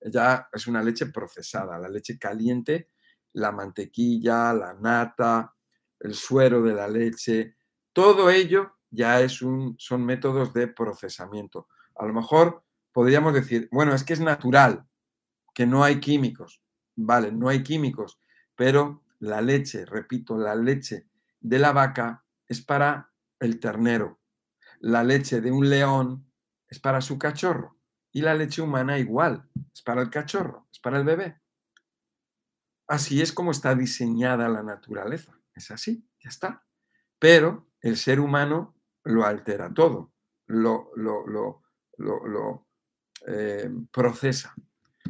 Ya es una leche procesada, la leche caliente, la mantequilla, la nata, el suero de la leche, todo ello ya es un, son métodos de procesamiento. A lo mejor podríamos decir, bueno, es que es natural, que no hay químicos vale, no hay químicos, pero la leche, repito, la leche de la vaca es para el ternero. la leche de un león es para su cachorro y la leche humana igual, es para el cachorro, es para el bebé. Así es como está diseñada la naturaleza, es así, ya está. Pero el ser humano lo altera todo, lo, lo, lo, lo eh, procesa.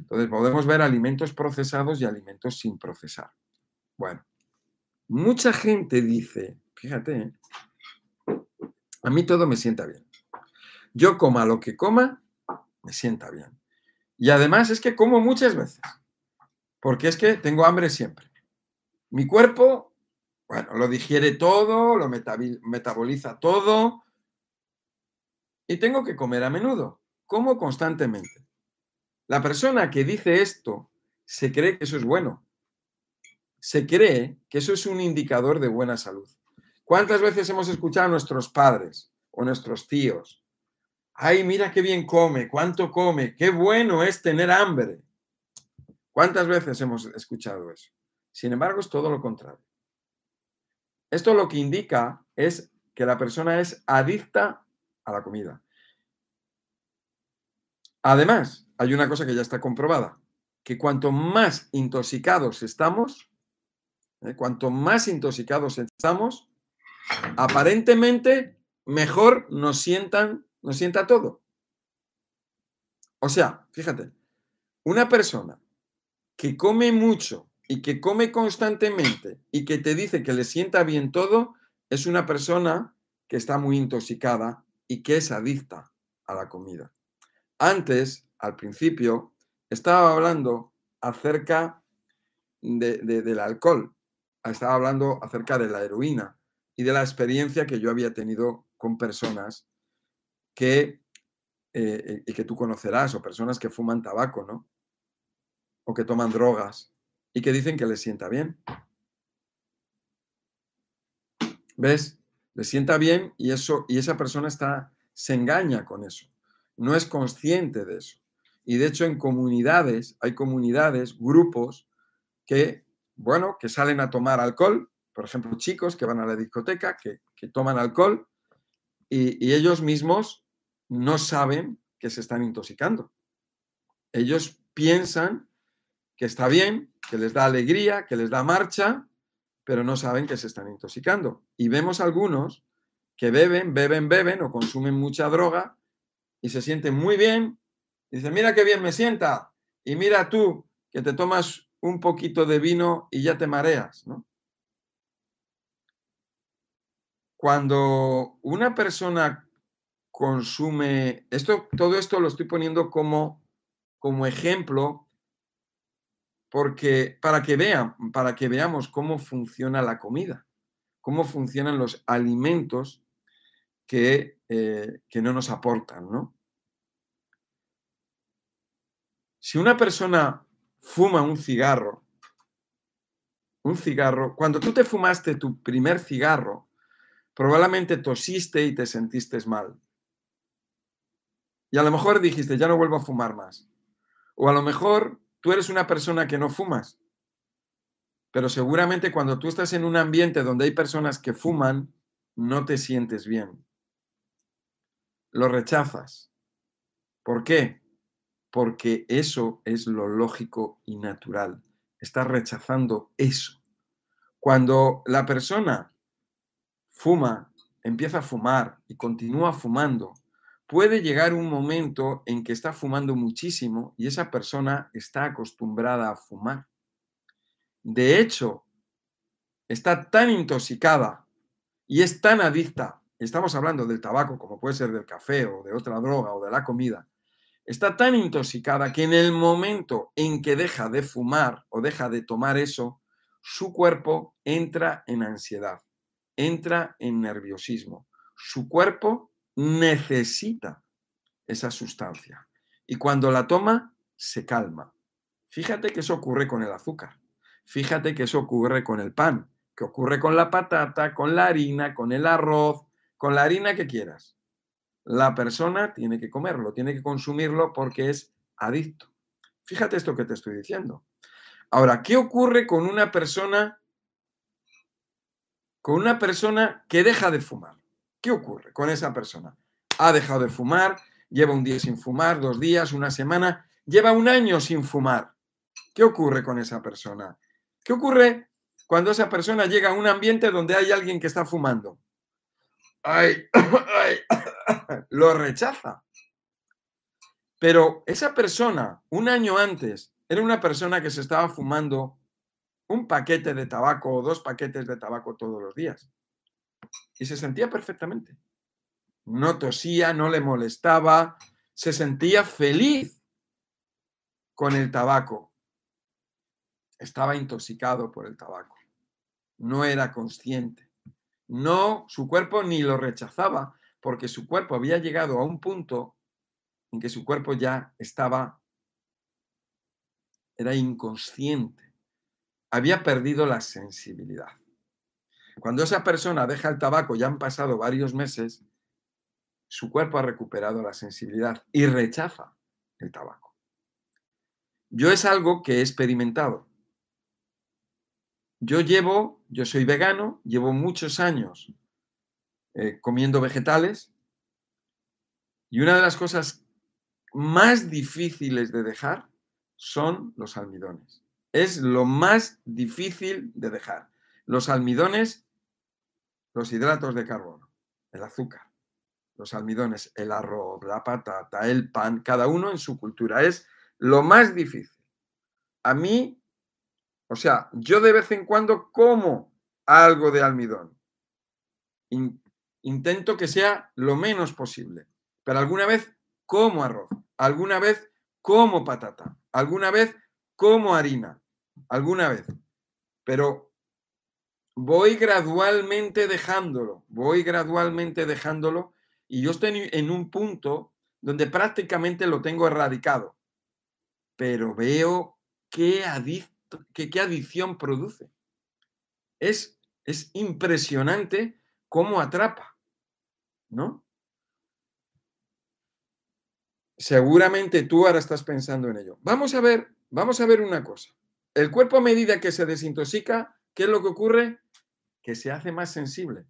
Entonces podemos ver alimentos procesados y alimentos sin procesar. Bueno, mucha gente dice, fíjate, a mí todo me sienta bien. Yo coma lo que coma, me sienta bien. Y además es que como muchas veces, porque es que tengo hambre siempre. Mi cuerpo, bueno, lo digiere todo, lo metaboliza todo, y tengo que comer a menudo, como constantemente. La persona que dice esto se cree que eso es bueno. Se cree que eso es un indicador de buena salud. ¿Cuántas veces hemos escuchado a nuestros padres o nuestros tíos? Ay, mira qué bien come, cuánto come, qué bueno es tener hambre. ¿Cuántas veces hemos escuchado eso? Sin embargo, es todo lo contrario. Esto lo que indica es que la persona es adicta a la comida. Además, hay una cosa que ya está comprobada, que cuanto más intoxicados estamos, ¿eh? cuanto más intoxicados estamos, aparentemente mejor nos sientan, nos sienta todo. O sea, fíjate, una persona que come mucho y que come constantemente y que te dice que le sienta bien todo, es una persona que está muy intoxicada y que es adicta a la comida. Antes, al principio, estaba hablando acerca del alcohol, estaba hablando acerca de la heroína y de la experiencia que yo había tenido con personas que, eh, y que tú conocerás, o personas que fuman tabaco, ¿no? O que toman drogas y que dicen que les sienta bien. ¿Ves? Les sienta bien y, eso, y esa persona está, se engaña con eso. No es consciente de eso. Y de hecho en comunidades, hay comunidades, grupos que, bueno, que salen a tomar alcohol por ejemplo, chicos que van a la discoteca, que, toman alcohol y, ellos mismos no saben que se están intoxicando. Ellos piensan que está bien, que les da alegría, que les da marcha, pero no saben que se están intoxicando. Y vemos algunos que beben, beben, beben o consumen mucha droga y se sienten muy bien. Y dicen, mira qué bien me sienta. Y mira tú que te tomas un poquito de vino y ya te mareas, cuando una persona consume, esto, todo esto lo estoy poniendo como, como ejemplo porque para que vean, para que veamos cómo funciona la comida, cómo funcionan los alimentos que, eh, que no nos aportan, ¿no? Si una persona fuma un cigarro, un cigarro, cuando tú te fumaste tu primer cigarro, Probablemente tosiste y te sentiste mal. Y a lo mejor dijiste, ya no vuelvo a fumar más. O a lo mejor tú eres una persona que no fumas. Pero seguramente cuando tú estás en un ambiente donde hay personas que fuman, no te sientes bien. Lo rechazas. ¿Por qué? Porque eso es lo lógico y natural. Estás rechazando eso. Cuando la persona fuma, empieza a fumar y continúa fumando, puede llegar un momento en que está fumando muchísimo y esa persona está acostumbrada a fumar. De hecho, está tan intoxicada y es tan adicta, estamos hablando del tabaco como puede ser del café o de otra droga o de la comida, está tan intoxicada que en el momento en que deja de fumar o deja de tomar eso, su cuerpo entra en ansiedad entra en nerviosismo. Su cuerpo necesita esa sustancia y cuando la toma se calma. Fíjate que eso ocurre con el azúcar. Fíjate que eso ocurre con el pan, que ocurre con la patata, con la harina, con el arroz, con la harina que quieras. La persona tiene que comerlo, tiene que consumirlo porque es adicto. Fíjate esto que te estoy diciendo. Ahora, ¿qué ocurre con una persona con una persona que deja de fumar. ¿Qué ocurre con esa persona? Ha dejado de fumar, lleva un día sin fumar, dos días, una semana, lleva un año sin fumar. ¿Qué ocurre con esa persona? ¿Qué ocurre cuando esa persona llega a un ambiente donde hay alguien que está fumando? Ay, <coughs> ay, <coughs> lo rechaza. Pero esa persona, un año antes, era una persona que se estaba fumando un paquete de tabaco o dos paquetes de tabaco todos los días. Y se sentía perfectamente. No tosía, no le molestaba, se sentía feliz con el tabaco. Estaba intoxicado por el tabaco. No era consciente. No, su cuerpo ni lo rechazaba, porque su cuerpo había llegado a un punto en que su cuerpo ya estaba, era inconsciente, había perdido la sensibilidad. Cuando esa persona deja el tabaco, ya han pasado varios meses, su cuerpo ha recuperado la sensibilidad y rechaza el tabaco. Yo es algo que he experimentado. Yo llevo, yo soy vegano, llevo muchos años eh, comiendo vegetales y una de las cosas más difíciles de dejar son los almidones. Es lo más difícil de dejar. Los almidones, los hidratos de carbono, el azúcar, los almidones, el arroz, la patata, el pan, cada uno en su cultura. Es lo más difícil. A mí, o sea, yo de vez en cuando como algo de almidón. Intento que sea lo menos posible, pero alguna vez como arroz, alguna vez como patata, alguna vez como harina, alguna vez. Pero voy gradualmente dejándolo, voy gradualmente dejándolo y yo estoy en un punto donde prácticamente lo tengo erradicado. Pero veo qué, qué, adicción produce. Es, es impresionante cómo atrapa, ¿no? Seguramente tú ahora estás pensando en ello. Vamos a ver, vamos a ver una cosa. El cuerpo a medida que se desintoxica, ¿qué es lo que ocurre? Que se hace más sensible.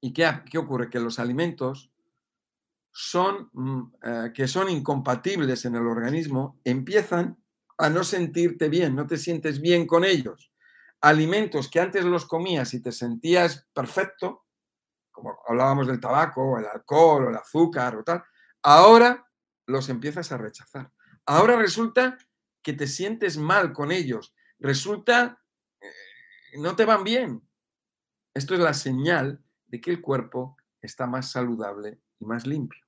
¿Y qué, qué ocurre? Que los alimentos son, mm, eh, que son incompatibles en el organismo empiezan a no sentirte bien, no te sientes bien con ellos. Alimentos que antes los comías y te sentías perfecto, como hablábamos del tabaco, el alcohol, el azúcar o tal, Ahora los empiezas a rechazar. Ahora resulta que te sientes mal con ellos. Resulta, eh, no te van bien. Esto es la señal de que el cuerpo está más saludable y más limpio.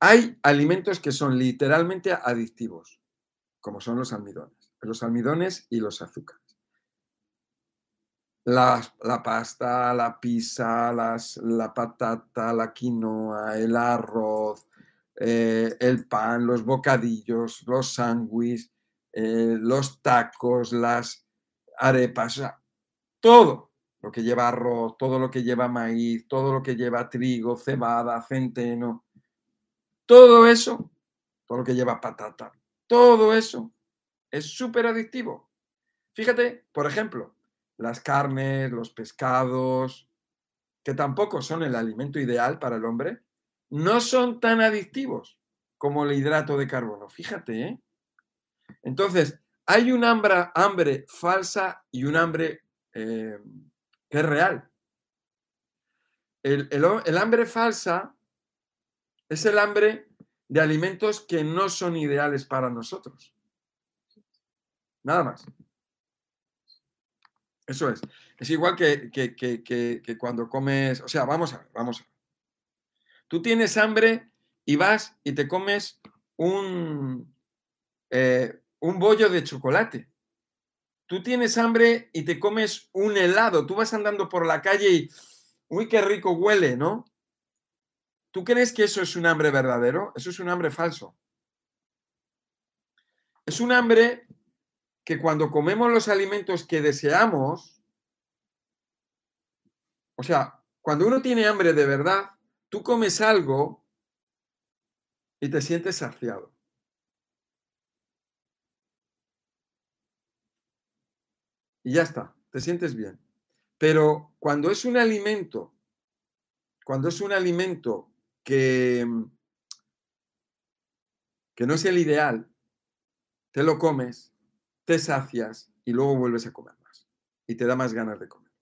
Hay alimentos que son literalmente adictivos, como son los almidones. Los almidones y los azúcares. La, pasta, la pizza, las, la patata, la quinoa, el arroz, eh, el pan, los bocadillos, los sándwiches, eh, los tacos, las arepas, todo lo que lleva arroz, todo lo que lleva maíz, todo lo que lleva trigo, cebada, centeno, todo eso, todo lo que lleva patata, todo eso es súper adictivo. Fíjate, por ejemplo, las carnes, los pescados, que tampoco son el alimento ideal para el hombre, no son tan adictivos como el hidrato de carbono. Fíjate, ¿eh? Entonces, hay un hambre, hambre falsa y un hambre eh, que es real. el hambre falsa es el hambre de alimentos que no son ideales para nosotros. Nada más. Eso es. Es igual que, que, cuando comes, o sea, vamos a ver, vamos a ver. Tú tienes hambre y vas y te comes un, eh, un bollo de chocolate. Tú tienes hambre y te comes un helado. Tú vas andando por la calle y, uy, qué rico huele, ¿no? ¿Tú crees que eso es un hambre verdadero? Eso es un hambre falso. Es un hambre que cuando comemos los alimentos que deseamos, o sea, cuando uno tiene hambre de verdad, tú comes algo y te sientes saciado. Y ya está, te sientes bien. Pero cuando es un alimento cuando es un alimento que, que no es el ideal, te lo comes, te sacias y luego vuelves a comer más y te da más ganas de comer.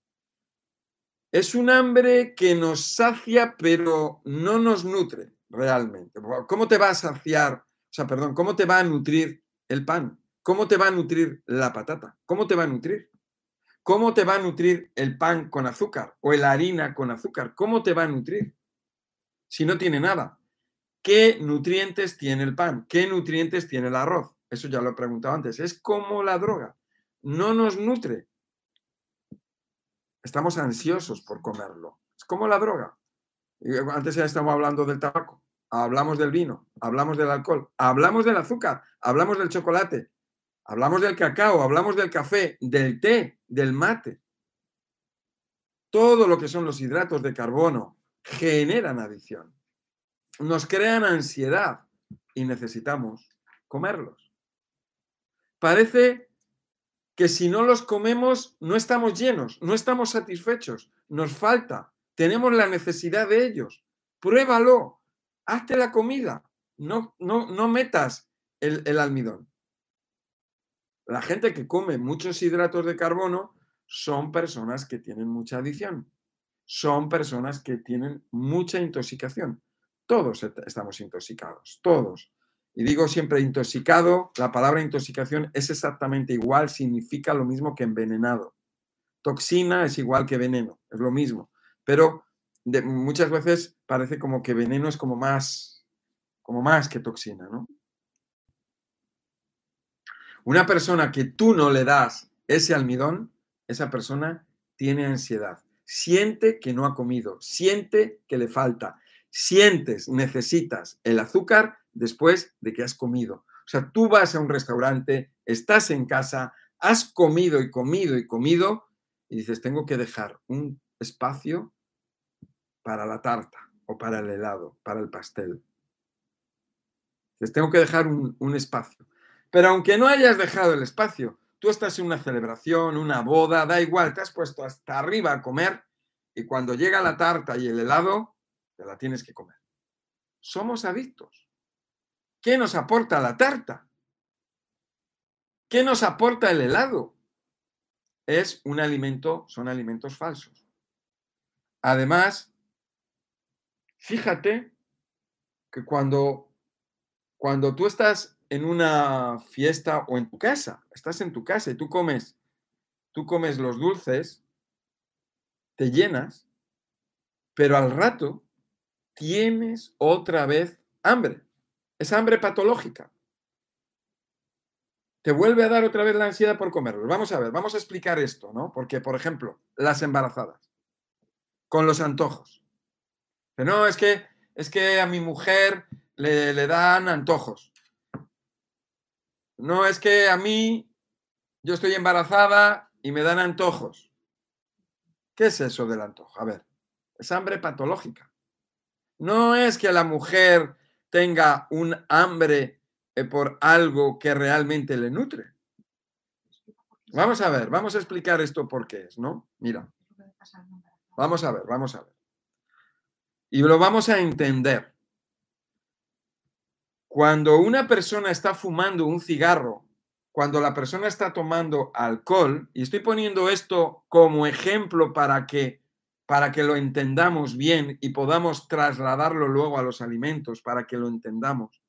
Es un hambre que nos sacia pero no nos nutre realmente. ¿Cómo te va a saciar? O sea, perdón, ¿cómo te va a nutrir el pan? ¿Cómo te va a nutrir la patata? ¿Cómo te va a nutrir? ¿Cómo te va a nutrir el pan con azúcar o la harina con azúcar? ¿Cómo te va a nutrir? Si no tiene nada. ¿Qué nutrientes tiene el pan? ¿Qué nutrientes tiene el arroz? Eso ya lo he preguntado antes. Es como la droga. No nos nutre. Estamos ansiosos por comerlo. Es como la droga. Antes ya estamos hablando del tabaco, hablamos del vino, hablamos del alcohol, hablamos del azúcar, hablamos del chocolate, hablamos del cacao, hablamos del café, del té, del mate. Todo lo que son los hidratos de carbono generan adicción. Nos crean ansiedad y necesitamos comerlos. Parece que si no los comemos no estamos llenos, no estamos satisfechos, nos falta, tenemos la necesidad de ellos. Pruébalo, hazte la comida, no, no, no metas el, el almidón. La gente que come muchos hidratos de carbono son personas que tienen mucha adicción, son personas que tienen mucha intoxicación. Todos estamos intoxicados, todos. Y digo siempre intoxicado, la palabra intoxicación es exactamente igual, significa lo mismo que envenenado. Toxina es igual que veneno, es lo mismo. Pero muchas veces parece como que veneno es como más, como más que toxina, ¿no? Una persona que tú no le das ese almidón, esa persona tiene ansiedad, siente que no ha comido, siente que le falta, sientes, necesitas el azúcar después de que has comido. O sea, tú vas a un restaurante, estás en casa, has comido y comido y comido y dices, tengo que dejar un espacio para la tarta o para el helado, para el pastel. Dices, tengo que dejar un, un espacio. Pero aunque no hayas dejado el espacio, tú estás en una celebración, una boda, da igual, te has puesto hasta arriba a comer y cuando llega la tarta y el helado, te la tienes que comer. Somos adictos. ¿Qué nos aporta la tarta? ¿Qué nos aporta el helado? Es un alimento, son alimentos falsos. Además, fíjate que cuando, cuando tú estás en una fiesta o en tu casa, estás en tu casa y tú comes, tú comes los dulces, te llenas, pero al rato tienes otra vez hambre. Es hambre patológica. Te vuelve a dar otra vez la ansiedad por comerlo. Vamos a ver, vamos a explicar esto, ¿no? Porque, por ejemplo, las embarazadas, con los antojos. no, es que, es que a mi mujer le, le dan antojos. No, es que a mí, yo estoy embarazada y me dan antojos. ¿Qué es eso del antojo? A ver, es hambre patológica. No es que a la mujer tenga un hambre eh, por algo que realmente le nutre. Vamos a ver, vamos a explicar esto por qué es, ¿no? Mira, vamos a ver, vamos a ver. Y lo vamos a entender. Cuando una persona está fumando un cigarro, cuando la persona está tomando alcohol, y estoy poniendo esto como ejemplo para que para que lo entendamos bien y podamos trasladarlo luego a los alimentos, para que lo entendamos.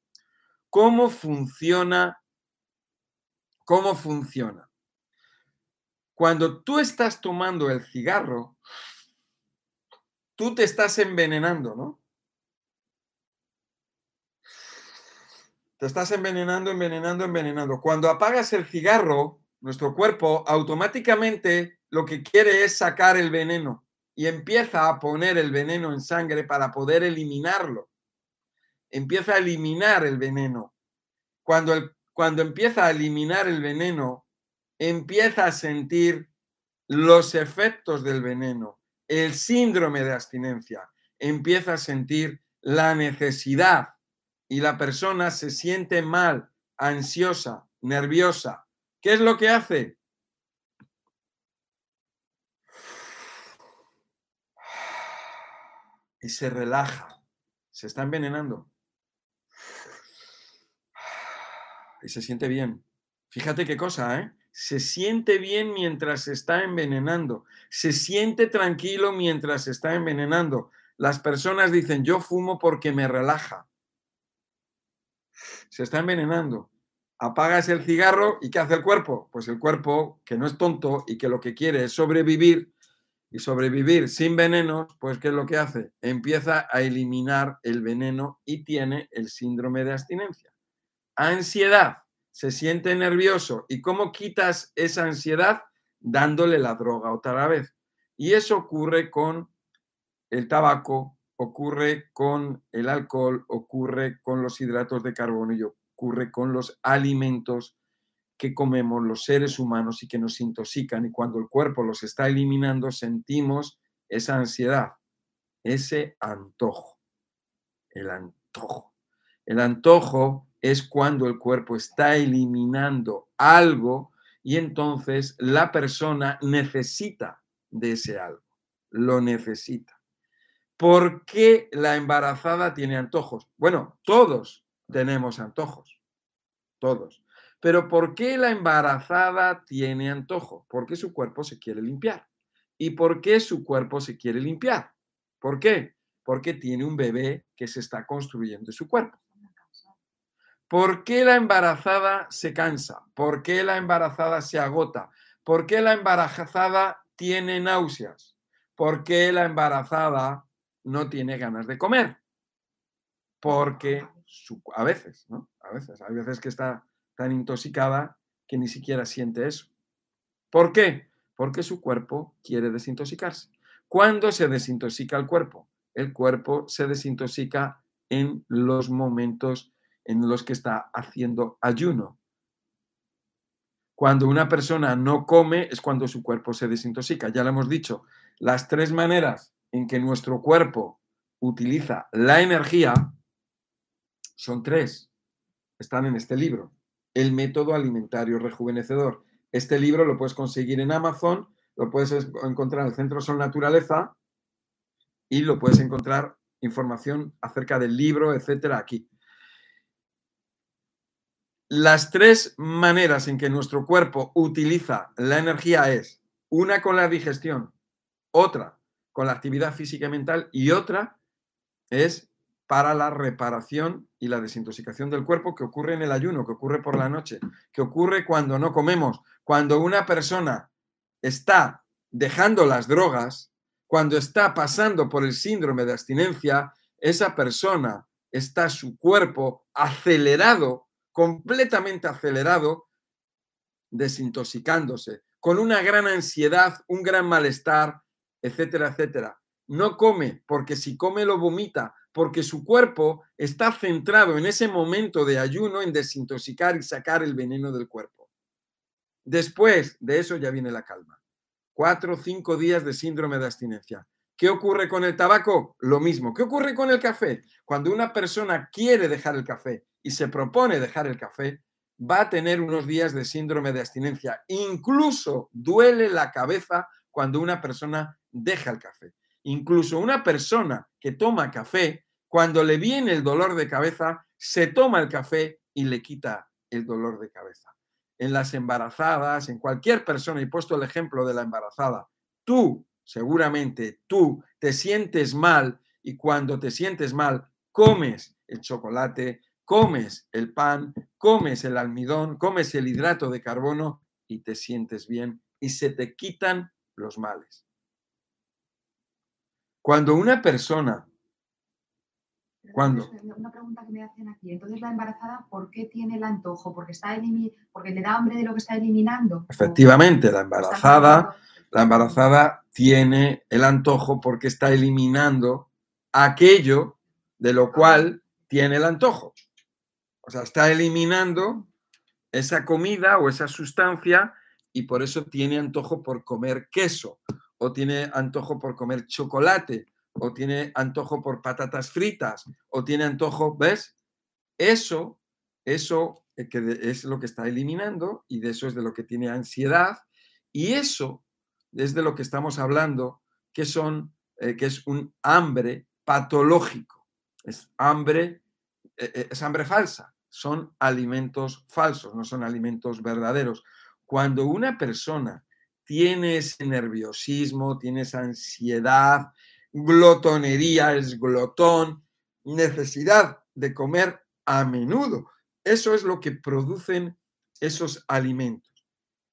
¿Cómo funciona? ¿Cómo funciona? Cuando tú estás tomando el cigarro, tú te estás envenenando, ¿no? Te estás envenenando, envenenando, envenenando. Cuando apagas el cigarro, nuestro cuerpo automáticamente lo que quiere es sacar el veneno y empieza a poner el veneno en sangre para poder eliminarlo. Empieza a eliminar el veneno. Cuando, el, cuando empieza a eliminar el veneno, empieza a sentir los efectos del veneno, el síndrome de abstinencia, empieza a sentir la necesidad y la persona se siente mal, ansiosa, nerviosa. ¿Qué es lo que hace? Y se relaja. Se está envenenando. Y se siente bien. Fíjate qué cosa, ¿eh? Se siente bien mientras se está envenenando. Se siente tranquilo mientras se está envenenando. Las personas dicen, yo fumo porque me relaja. Se está envenenando. Apagas el cigarro y ¿qué hace el cuerpo? Pues el cuerpo, que no es tonto y que lo que quiere es sobrevivir y sobrevivir sin veneno, pues ¿qué es lo que hace? Empieza a eliminar el veneno y tiene el síndrome de abstinencia. Ansiedad, se siente nervioso. ¿Y cómo quitas esa ansiedad? Dándole la droga otra vez. Y eso ocurre con el tabaco, ocurre con el alcohol, ocurre con los hidratos de carbono y ocurre con los alimentos que comemos los seres humanos y que nos intoxican. Y cuando el cuerpo los está eliminando, sentimos esa ansiedad, ese antojo. El antojo. El antojo es cuando el cuerpo está eliminando algo y entonces la persona necesita de ese algo. Lo necesita. ¿Por qué la embarazada tiene antojos? Bueno, todos tenemos antojos, todos. Pero ¿por qué la embarazada tiene antojo? Porque su cuerpo se quiere limpiar. ¿Y por qué su cuerpo se quiere limpiar? ¿Por qué? Porque tiene un bebé que se está construyendo en su cuerpo. ¿Por qué la embarazada se cansa? ¿Por qué la embarazada se agota? ¿Por qué la embarazada tiene náuseas? ¿Por qué la embarazada no tiene ganas de comer. Porque a veces, ¿no? A veces, hay veces que está tan intoxicada que ni siquiera siente eso. ¿Por qué? Porque su cuerpo quiere desintoxicarse. ¿Cuándo se desintoxica el cuerpo? El cuerpo se desintoxica en los momentos en los que está haciendo ayuno. Cuando una persona no come es cuando su cuerpo se desintoxica. Ya lo hemos dicho, las tres maneras en que nuestro cuerpo utiliza la energía son tres. Están en este libro. El método alimentario rejuvenecedor. Este libro lo puedes conseguir en Amazon, lo puedes encontrar en el Centro Son Naturaleza y lo puedes encontrar información acerca del libro, etcétera, aquí. Las tres maneras en que nuestro cuerpo utiliza la energía es una con la digestión, otra con la actividad física y mental y otra es para la reparación y la desintoxicación del cuerpo que ocurre en el ayuno, que ocurre por la noche, que ocurre cuando no comemos, cuando una persona está dejando las drogas, cuando está pasando por el síndrome de abstinencia, esa persona está su cuerpo acelerado, completamente acelerado, desintoxicándose, con una gran ansiedad, un gran malestar, etcétera, etcétera. No come porque si come lo vomita, porque su cuerpo está centrado en ese momento de ayuno en desintoxicar y sacar el veneno del cuerpo. Después de eso ya viene la calma. Cuatro o cinco días de síndrome de abstinencia. ¿Qué ocurre con el tabaco? Lo mismo. ¿Qué ocurre con el café? Cuando una persona quiere dejar el café y se propone dejar el café, va a tener unos días de síndrome de abstinencia. Incluso duele la cabeza cuando una persona deja el café. Incluso una persona que toma café, cuando le viene el dolor de cabeza, se toma el café y le quita el dolor de cabeza. En las embarazadas, en cualquier persona, y puesto el ejemplo de la embarazada, tú, seguramente tú, te sientes mal y cuando te sientes mal, comes el chocolate, comes el pan, comes el almidón, comes el hidrato de carbono y te sientes bien y se te quitan los males. Cuando una persona... cuando Una pregunta que me hacen aquí. Entonces, la embarazada, ¿por qué tiene el antojo? ¿Porque, está porque le da hambre de lo que está eliminando? Efectivamente, la embarazada, la embarazada tiene el antojo porque está eliminando aquello de lo cual tiene el antojo. O sea, está eliminando esa comida o esa sustancia y por eso tiene antojo por comer queso o tiene antojo por comer chocolate, o tiene antojo por patatas fritas, o tiene antojo, ¿ves? Eso, eso eh, que es lo que está eliminando y de eso es de lo que tiene ansiedad y eso es de lo que estamos hablando, que son, eh, que es un hambre patológico, es hambre, eh, es hambre falsa, son alimentos falsos, no son alimentos verdaderos. Cuando una persona tiene ese nerviosismo, tiene esa ansiedad, glotonería, es glotón, necesidad de comer a menudo. Eso es lo que producen esos alimentos.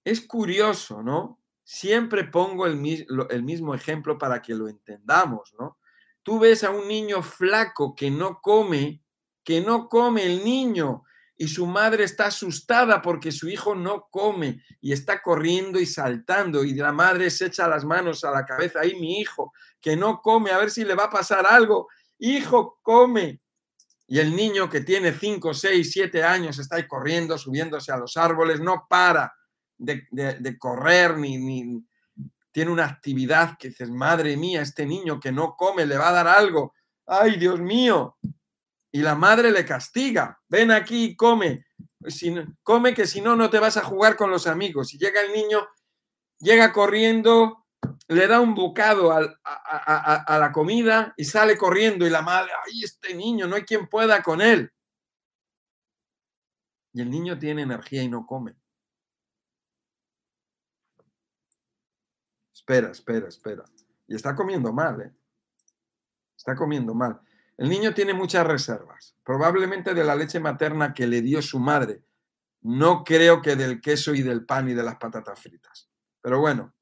Es curioso, ¿no? Siempre pongo el, mismo ejemplo para que lo entendamos, ¿no? Tú ves a un niño flaco que no come, que no come el niño, y su madre está asustada porque su hijo no come y está corriendo y saltando y la madre se echa las manos a la cabeza, ahí mi hijo que no come, a ver si le va a pasar algo, hijo, come. Y el niño que tiene 5, 6, 7 años está ahí corriendo, subiéndose a los árboles, no para de, correr ni, ni tiene una actividad que dices, madre mía, este niño que no come le va a dar algo. Ay, Dios mío, y la madre le castiga. Ven aquí y come. Si, come que si no, no te vas a jugar con los amigos. Y llega el niño, llega corriendo, le da un bocado a, a, la comida y sale corriendo. Y la madre, ay, este niño, no hay quien pueda con él. Y el niño tiene energía y no come. Espera, espera, espera. Y está comiendo mal, ¿eh? Está comiendo mal. El niño tiene muchas reservas, probablemente de la leche materna que le dio su madre. No creo que del queso y del pan y de las patatas fritas. Pero bueno,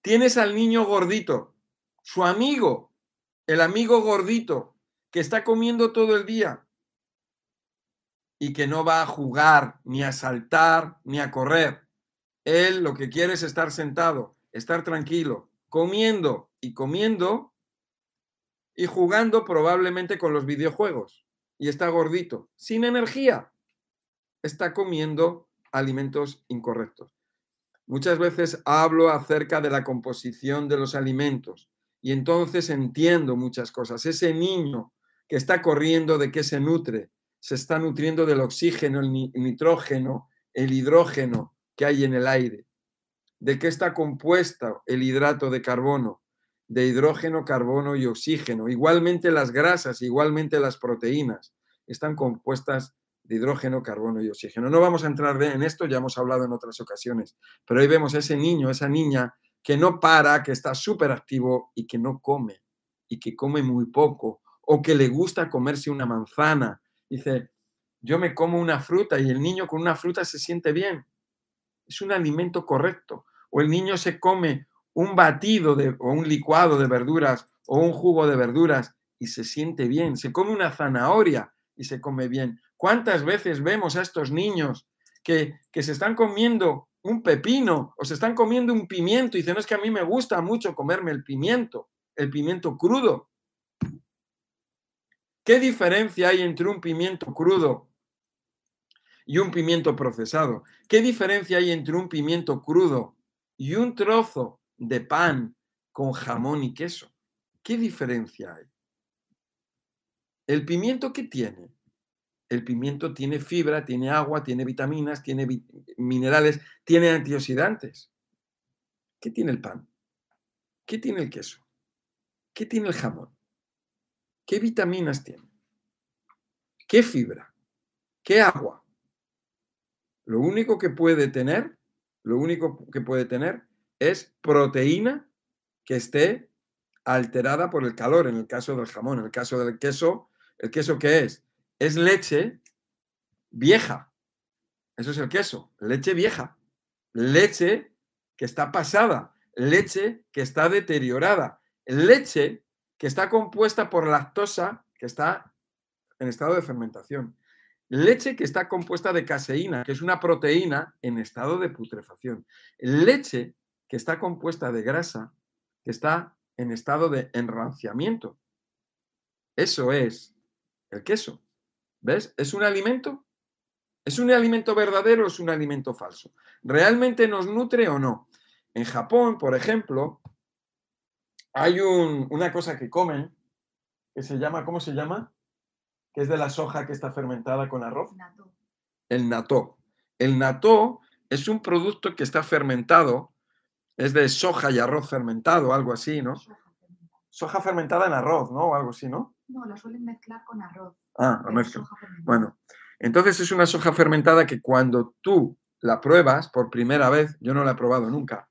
tienes al niño gordito, su amigo, el amigo gordito, que está comiendo todo el día y que no va a jugar, ni a saltar, ni a correr. Él lo que quiere es estar sentado, estar tranquilo, comiendo y comiendo y jugando probablemente con los videojuegos. Y está gordito, sin energía. Está comiendo alimentos incorrectos. Muchas veces hablo acerca de la composición de los alimentos y entonces entiendo muchas cosas. Ese niño que está corriendo, ¿de qué se nutre? Se está nutriendo del oxígeno, el nitrógeno, el hidrógeno que hay en el aire. ¿De qué está compuesta el hidrato de carbono? De hidrógeno, carbono y oxígeno. Igualmente las grasas, igualmente las proteínas están compuestas de hidrógeno, carbono y oxígeno. No vamos a entrar en esto, ya hemos hablado en otras ocasiones, pero ahí vemos a ese niño, esa niña que no para, que está súper activo y que no come, y que come muy poco, o que le gusta comerse una manzana. Dice, yo me como una fruta y el niño con una fruta se siente bien. Es un alimento correcto. O el niño se come un batido de, o un licuado de verduras o un jugo de verduras y se siente bien. Se come una zanahoria y se come bien. ¿Cuántas veces vemos a estos niños que, que se están comiendo un pepino o se están comiendo un pimiento y dicen, no es que a mí me gusta mucho comerme el pimiento, el pimiento crudo? ¿Qué diferencia hay entre un pimiento crudo y un pimiento procesado? ¿Qué diferencia hay entre un pimiento crudo y un trozo de pan con jamón y queso. ¿Qué diferencia hay? ¿El pimiento qué tiene? El pimiento tiene fibra, tiene agua, tiene vitaminas, tiene minerales, tiene antioxidantes. ¿Qué tiene el pan? ¿Qué tiene el queso? ¿Qué tiene el jamón? ¿Qué vitaminas tiene? ¿Qué fibra? ¿Qué agua? Lo único que puede tener, lo único que puede tener es proteína que esté alterada por el calor, en el caso del jamón, en el caso del queso, ¿el queso qué es? Es leche vieja. Eso es el queso, leche vieja. Leche que está pasada, leche que está deteriorada, leche que está compuesta por lactosa que está en estado de fermentación. Leche que está compuesta de caseína, que es una proteína en estado de putrefacción. Leche que está compuesta de grasa, que está en estado de enranciamiento. Eso es el queso. ¿Ves? ¿Es un alimento? ¿Es un alimento verdadero o es un alimento falso? ¿Realmente nos nutre o no? En Japón, por ejemplo, hay una cosa que comen que se llama, ¿cómo se llama? Que es de la soja que está fermentada con arroz. El nató. El nató es un producto que está fermentado es de soja y arroz fermentado, algo así, ¿no? soja fermentada en arroz, ¿no? O algo así, ¿no? No, la suelen mezclar con arroz. Ah, la pero mezclan. soja fermentada. Bueno, entonces es una soja fermentada que cuando tú la pruebas por primera vez, yo no la he probado nunca.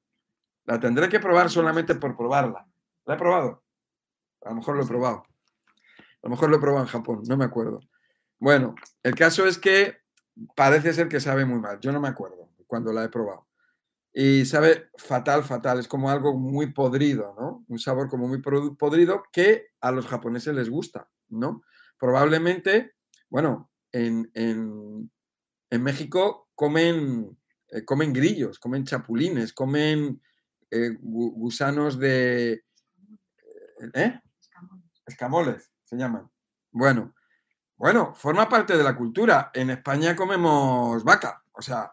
La tendré que probar solamente por probarla. ¿La he probado? A lo mejor lo he probado. A lo mejor lo he probado en Japón, no me acuerdo. Bueno, el caso es que parece ser que sabe muy mal. Yo no me acuerdo cuando la he probado. Y sabe fatal, fatal. Es como algo muy podrido, ¿no? Un sabor como muy podrido que a los japoneses les gusta, ¿no? Probablemente, bueno, en, en- en México comen, eh, comen grillos, comen chapulines, comen eh, gu- gusanos de... ¿Eh? Escamoles. Escamoles se llaman. Bueno, bueno, forma parte de la cultura. En España comemos vaca. O sea,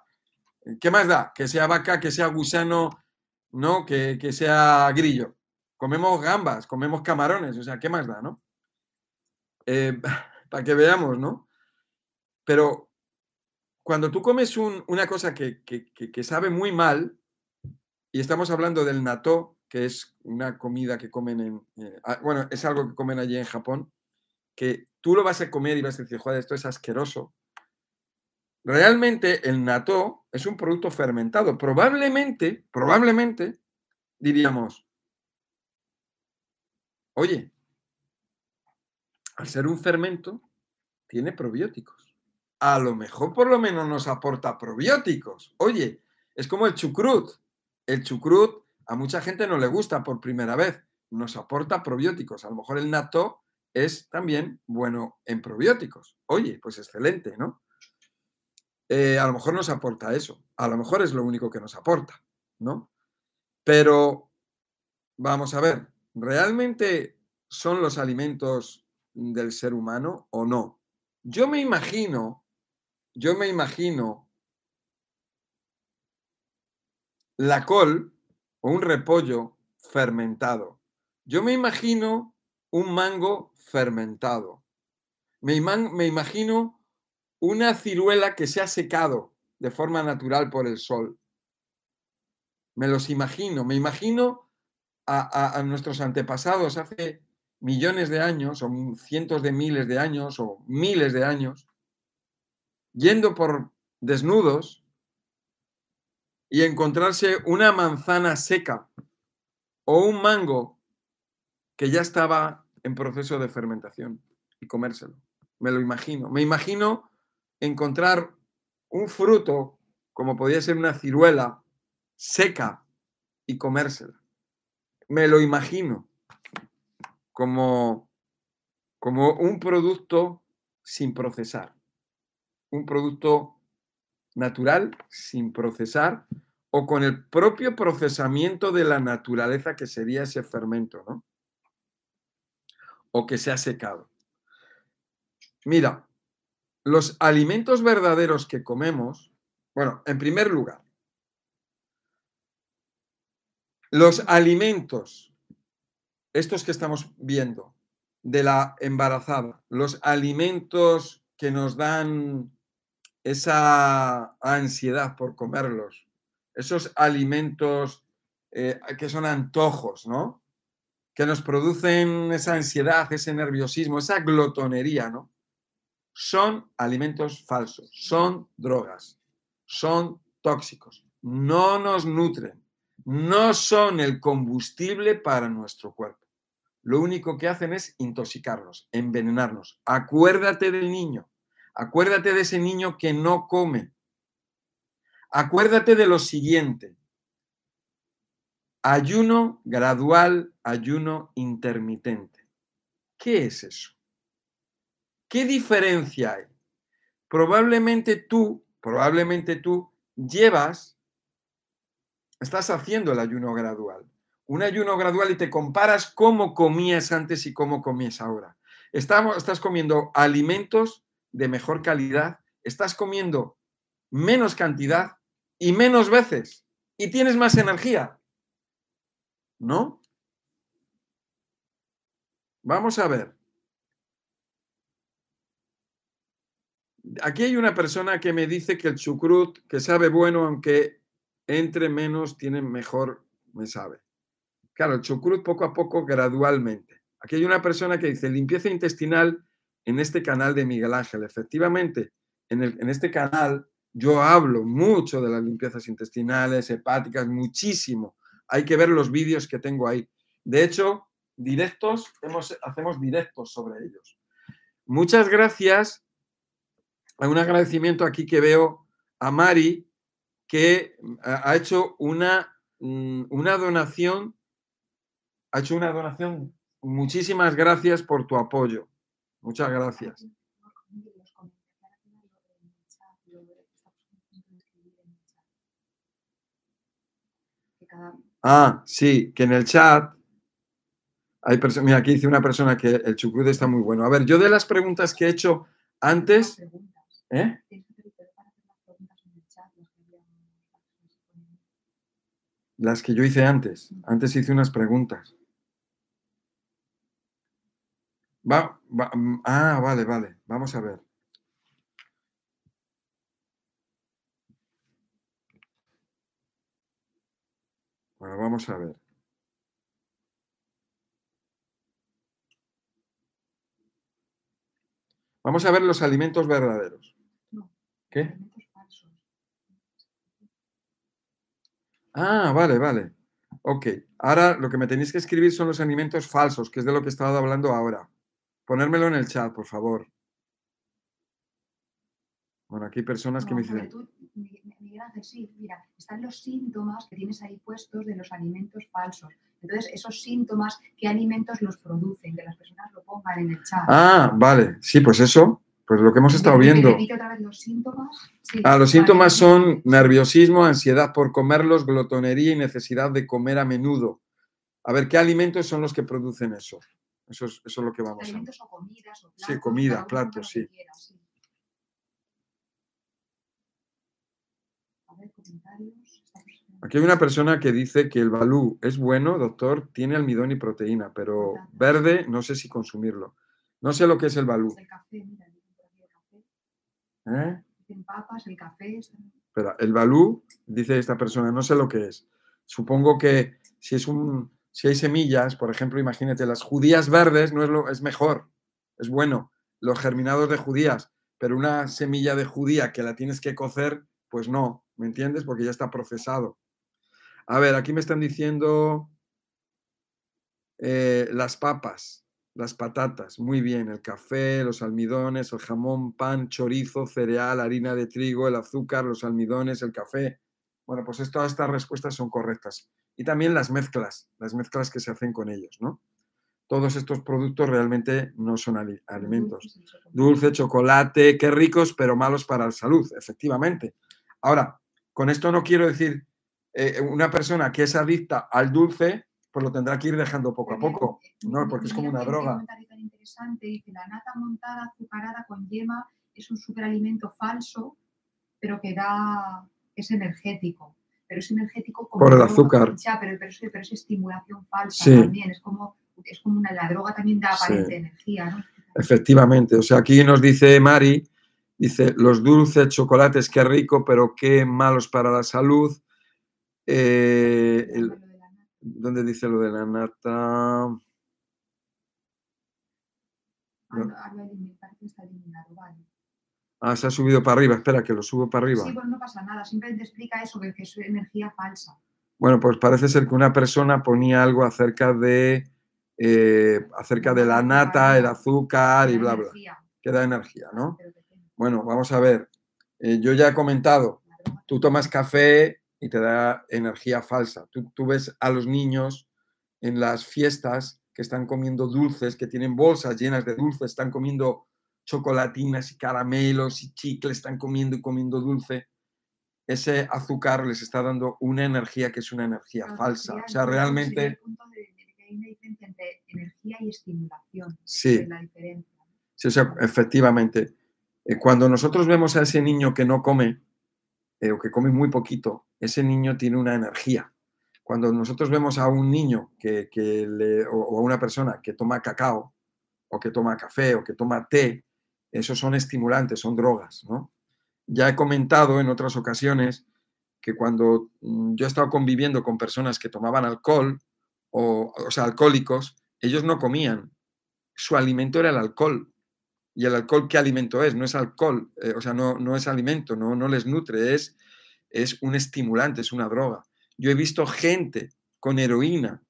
¿qué más da? Que sea vaca, que sea gusano, no, que, que sea grillo. Comemos gambas, comemos camarones. O sea, ¿qué más da, no? Eh, <laughs> para que veamos, ¿no? Pero cuando tú comes un- una cosa que, que- que- que sabe muy mal, y estamos hablando del natto, que es una comida que comen en, eh, ah, bueno, es algo que comen allí en Japón, que tú lo vas a comer y vas a decir, joder, esto es asqueroso. Realmente el natto es un producto fermentado. Probablemente, probablemente diríamos, oye, al ser un fermento, tiene probióticos. A lo mejor por lo menos nos aporta probióticos. Oye, es como el chucrut. El chucrut a mucha gente no le gusta por primera vez. Nos aporta probióticos. A lo mejor el natto es también bueno en probióticos. Oye, pues excelente, ¿no? Eh, a lo mejor nos aporta eso. A lo mejor es lo único que nos aporta, ¿no? Pero vamos a ver, ¿realmente son los alimentos del ser humano o no? Yo me imagino, yo me imagino la col o un repollo fermentado. Yo me imagino un mango fermentado. Me, imagino una ciruela que se ha secado de forma natural por el sol. Me los imagino, me imagino a, nuestros antepasados hace millones de años, o cientos de miles de años, o miles de años, yendo por desnudos y encontrarse una manzana seca o un mango que ya estaba en proceso de fermentación y comérselo. Me lo imagino. Me imagino encontrar un fruto, como podía ser una ciruela, seca y comérsela. Me lo imagino como, como un producto sin procesar, un producto natural sin procesar o con el propio procesamiento de la naturaleza que sería ese fermento, ¿no? O que se ha secado. Mira, los alimentos verdaderos que comemos, bueno, en primer lugar, los alimentos, estos que estamos viendo, de la embarazada, los alimentos que nos dan esa ansiedad por comerlos, esos alimentos eh, que son antojos, ¿no? Que nos producen esa ansiedad, ese nerviosismo, esa glotonería, ¿no? Son alimentos falsos, son drogas, son tóxicos, no nos nutren, no son el combustible para nuestro cuerpo. Lo único que hacen es intoxicarnos, envenenarnos. Acuérdate del niño, acuérdate de ese niño que no come. Acuérdate de lo siguiente. Ayuno gradual, ayuno intermitente. ¿Qué es eso? ¿Qué diferencia hay? Probablemente tú, probablemente tú llevas, estás haciendo el ayuno gradual. Un ayuno gradual y te comparas cómo comías antes y cómo comías ahora. Estás comiendo alimentos de mejor calidad, estás comiendo menos cantidad y menos veces y tienes más energía. ¿No? Vamos a ver. Aquí hay una persona que me dice que el chucrut, que sabe bueno, aunque entre menos, tiene mejor, me sabe. Claro, el chucrut poco a poco, gradualmente. Aquí hay una persona que dice limpieza intestinal en este canal de Miguel Ángel. Efectivamente, en, en este canal yo hablo mucho de las limpiezas intestinales, hepáticas, muchísimo. Hay que ver los vídeos que tengo ahí. De hecho, directos, hacemos directos sobre ellos. Muchas gracias. Hay un agradecimiento aquí que veo a Mari, que ha hecho una, mm, una donación ha hecho una donación. Muchísimas gracias por tu apoyo. Muchas gracias. Ah, sí, que en el chat hay personas. Mira, aquí dice una persona que el chucrut está muy bueno. A ver, yo de las preguntas que he hecho antes. ¿Eh? Las que yo hice antes. Antes hice unas preguntas. Va, mm, ah, vale, vale. Vamos a ver. Bueno, vamos a ver. Vamos a ver los alimentos verdaderos. ¿Qué? Ah, vale, vale. Ok. Ahora lo que me tenéis que escribir son los alimentos falsos, que es de lo que he estado hablando ahora. Ponérmelo en el chat, por favor. Bueno, aquí hay personas que me dicen... Miguel Ángel, sí, mira, están los síntomas que tienes ahí puestos de los alimentos falsos. Entonces, esos síntomas, ¿qué alimentos los producen? Que las personas lo pongan en el chat. Ah, vale. Sí, pues eso, pues lo que hemos estado viendo. otra vez los síntomas. ah, los síntomas son nerviosismo, ansiedad por comerlos, glotonería y necesidad de comer a menudo. A ver, ¿qué alimentos son los que producen eso? Eso es, eso es lo que vamos a ver. o comidas o platos. Sí, comida, platos, sí. Aquí hay una persona que dice que el balú es bueno, doctor, tiene almidón y proteína, pero verde no sé si consumirlo. No sé lo que es el balú. el café, mira. ¿Eh? papas, el café. Espera, el balú, dice esta persona, no sé lo que es. Supongo que si es un si hay semillas, por ejemplo, imagínate, las judías verdes no es, lo, es mejor, es bueno, los germinados de judías, pero una semilla de judía que la tienes que cocer, pues no, ¿me entiendes? Porque ya está procesado. A ver, aquí me están diciendo eh, las papas, las patatas, muy bien, el café, los almidones, el jamón, pan, chorizo, cereal, harina de trigo, el azúcar, los almidones, el café. Bueno, pues todas estas respuestas son correctas y también las mezclas, las mezclas que se hacen con ellos, ¿no? Todos estos productos realmente no son alimentos. Dulce, chocolate, qué ricos, pero malos para la salud, efectivamente. Ahora, con esto no quiero decir eh, una persona que es adicta al dulce, pues lo tendrá que ir dejando poco a poco, ¿no? Porque es como una droga. interesante, dice, la nata montada azucarada con yema es un superalimento falso, pero que da, es energético pero es energético como por el azúcar. Ya, pero, pero, es, estimulación falsa también, es como, es como una, la droga también da aparente energía, ¿no? Efectivamente, o sea, aquí nos dice Mari, dice, los dulces, chocolates, qué rico, pero qué malos para la salud. Eh, ¿Dónde dice lo de la nata? Ah, no, vale. Ah, se ha subido para arriba. Espera, que lo subo para arriba. Sí, pues no pasa nada. Simplemente explica eso, que es energía falsa. Bueno, pues parece ser que una persona ponía algo acerca de, eh, acerca de la nata, el azúcar y bla, bla. Que da energía, ¿no? Bueno, vamos a ver. Eh, yo ya he comentado, tú tomas café y te da energía falsa. Tú, tú ves a los niños en las fiestas que están comiendo dulces, que tienen bolsas llenas de dulces, están comiendo chocolatinas y caramelos y chicles, están comiendo y comiendo dulce, ese azúcar les está dando una energía que es una energía falsa. O sea, realmente... Hay una diferencia entre energía y estimulación. Sí. Sí, o sea, efectivamente. Eh, cuando nosotros vemos a ese niño que no come eh, o que come muy poquito, ese niño tiene una energía. Cuando nosotros vemos a un niño que, o a una persona que toma cacao o que toma café o que toma té, esos son estimulantes, son drogas, ¿no? Ya he comentado en otras ocasiones que cuando mm, yo he estado conviviendo con personas que tomaban alcohol o, o sea, alcohólicos, ellos no comían. Su alimento era el alcohol. ¿Y el alcohol qué alimento es? No es alcohol, eh, o sea, no, no es alimento, no, no les nutre, es, es un estimulante, es una droga. Yo he visto gente con heroína,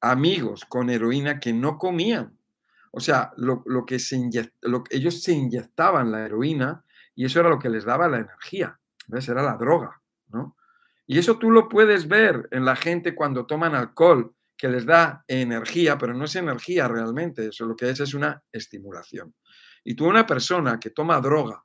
amigos con heroína que no comían. O sea, lo, que se lo, ellos se inyectaban la heroína y eso era lo que les daba la energía. ¿Ves? Era la droga, ¿no? Y eso tú lo puedes ver en la gente cuando toman alcohol, que les da energía, pero no es energía realmente, eso lo que es es una estimulación. Y tú una persona que toma droga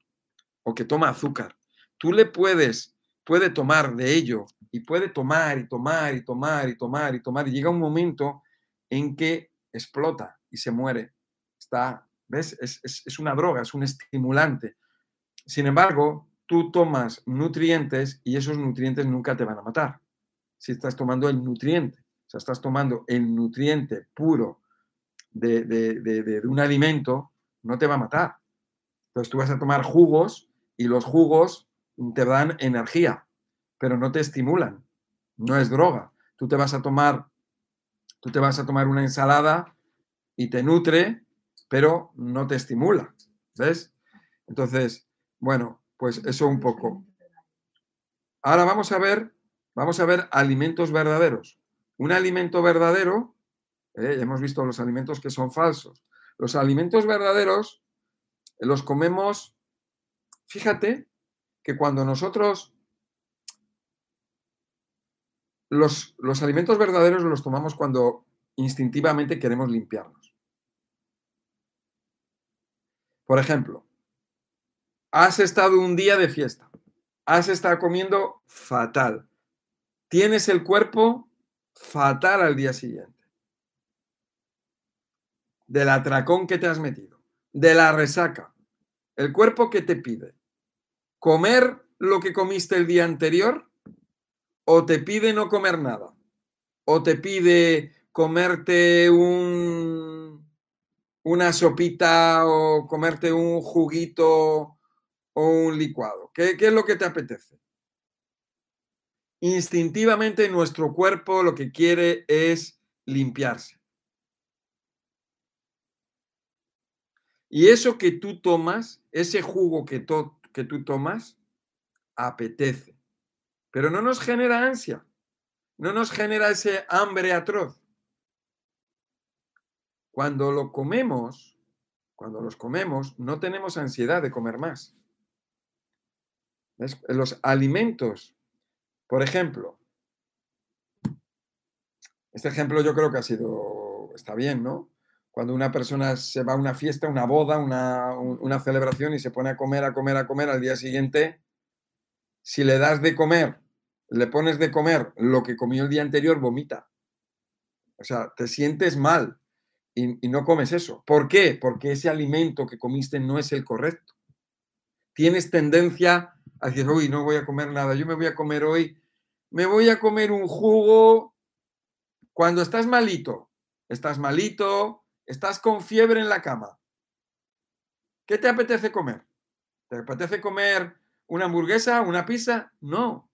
o que toma azúcar, tú le puedes, puede tomar de ello y puede tomar y tomar y tomar y tomar y tomar y llega un momento en que explota y se muere. Está, ¿ves? Es, es una droga, es un estimulante. Sin embargo, tú tomas nutrientes y esos nutrientes nunca te van a matar. Si estás tomando el nutriente, o sea, estás tomando el nutriente puro de, de, de, un alimento, no te va a matar. Entonces tú vas a tomar jugos y los jugos te dan energía, pero no te estimulan. No es droga. Tú te vas a tomar, tú te vas a tomar una ensalada y te nutre, pero no te estimula. ¿Ves? Entonces, bueno, pues eso un poco. Ahora vamos a ver, vamos a ver alimentos verdaderos. Un alimento verdadero, eh, hemos visto los alimentos que son falsos. Los alimentos verdaderos los comemos, fíjate que cuando nosotros los, los alimentos verdaderos los tomamos cuando instintivamente queremos limpiarnos. Por ejemplo, has estado un día de fiesta, has estado comiendo fatal, tienes el cuerpo fatal al día siguiente del atracón que te has metido, de la resaca, el cuerpo que te pide, comer lo que comiste el día anterior o te pide no comer nada, o te pide comerte un, una sopita o comerte un juguito o un licuado. ¿Qué, ¿Qué es lo que te apetece? Instintivamente nuestro cuerpo lo que quiere es limpiarse. Y eso que tú tomas, ese jugo que, tú tomas, apetece. Pero no nos genera ansia, no nos genera ese hambre atroz. Cuando lo comemos, cuando los comemos, no tenemos ansiedad de comer más. Los alimentos, por ejemplo, este ejemplo yo creo que ha sido, está bien, ¿no? Cuando una persona se va a una fiesta, una boda, una, celebración y se pone a comer, a comer, a comer, al día siguiente, si le das de comer, le pones de comer lo que comió el día anterior, vomita. O sea, te sientes mal y, y no comes eso. ¿Por qué? Porque ese alimento que comiste no es el correcto. Tienes tendencia a decir, uy, no voy a comer nada, yo me voy a comer hoy, me voy a comer un jugo cuando estás malito. Estás malito, Estás con fiebre en la cama. ¿Qué te apetece comer? ¿Te apetece comer una hamburguesa, una pizza? No.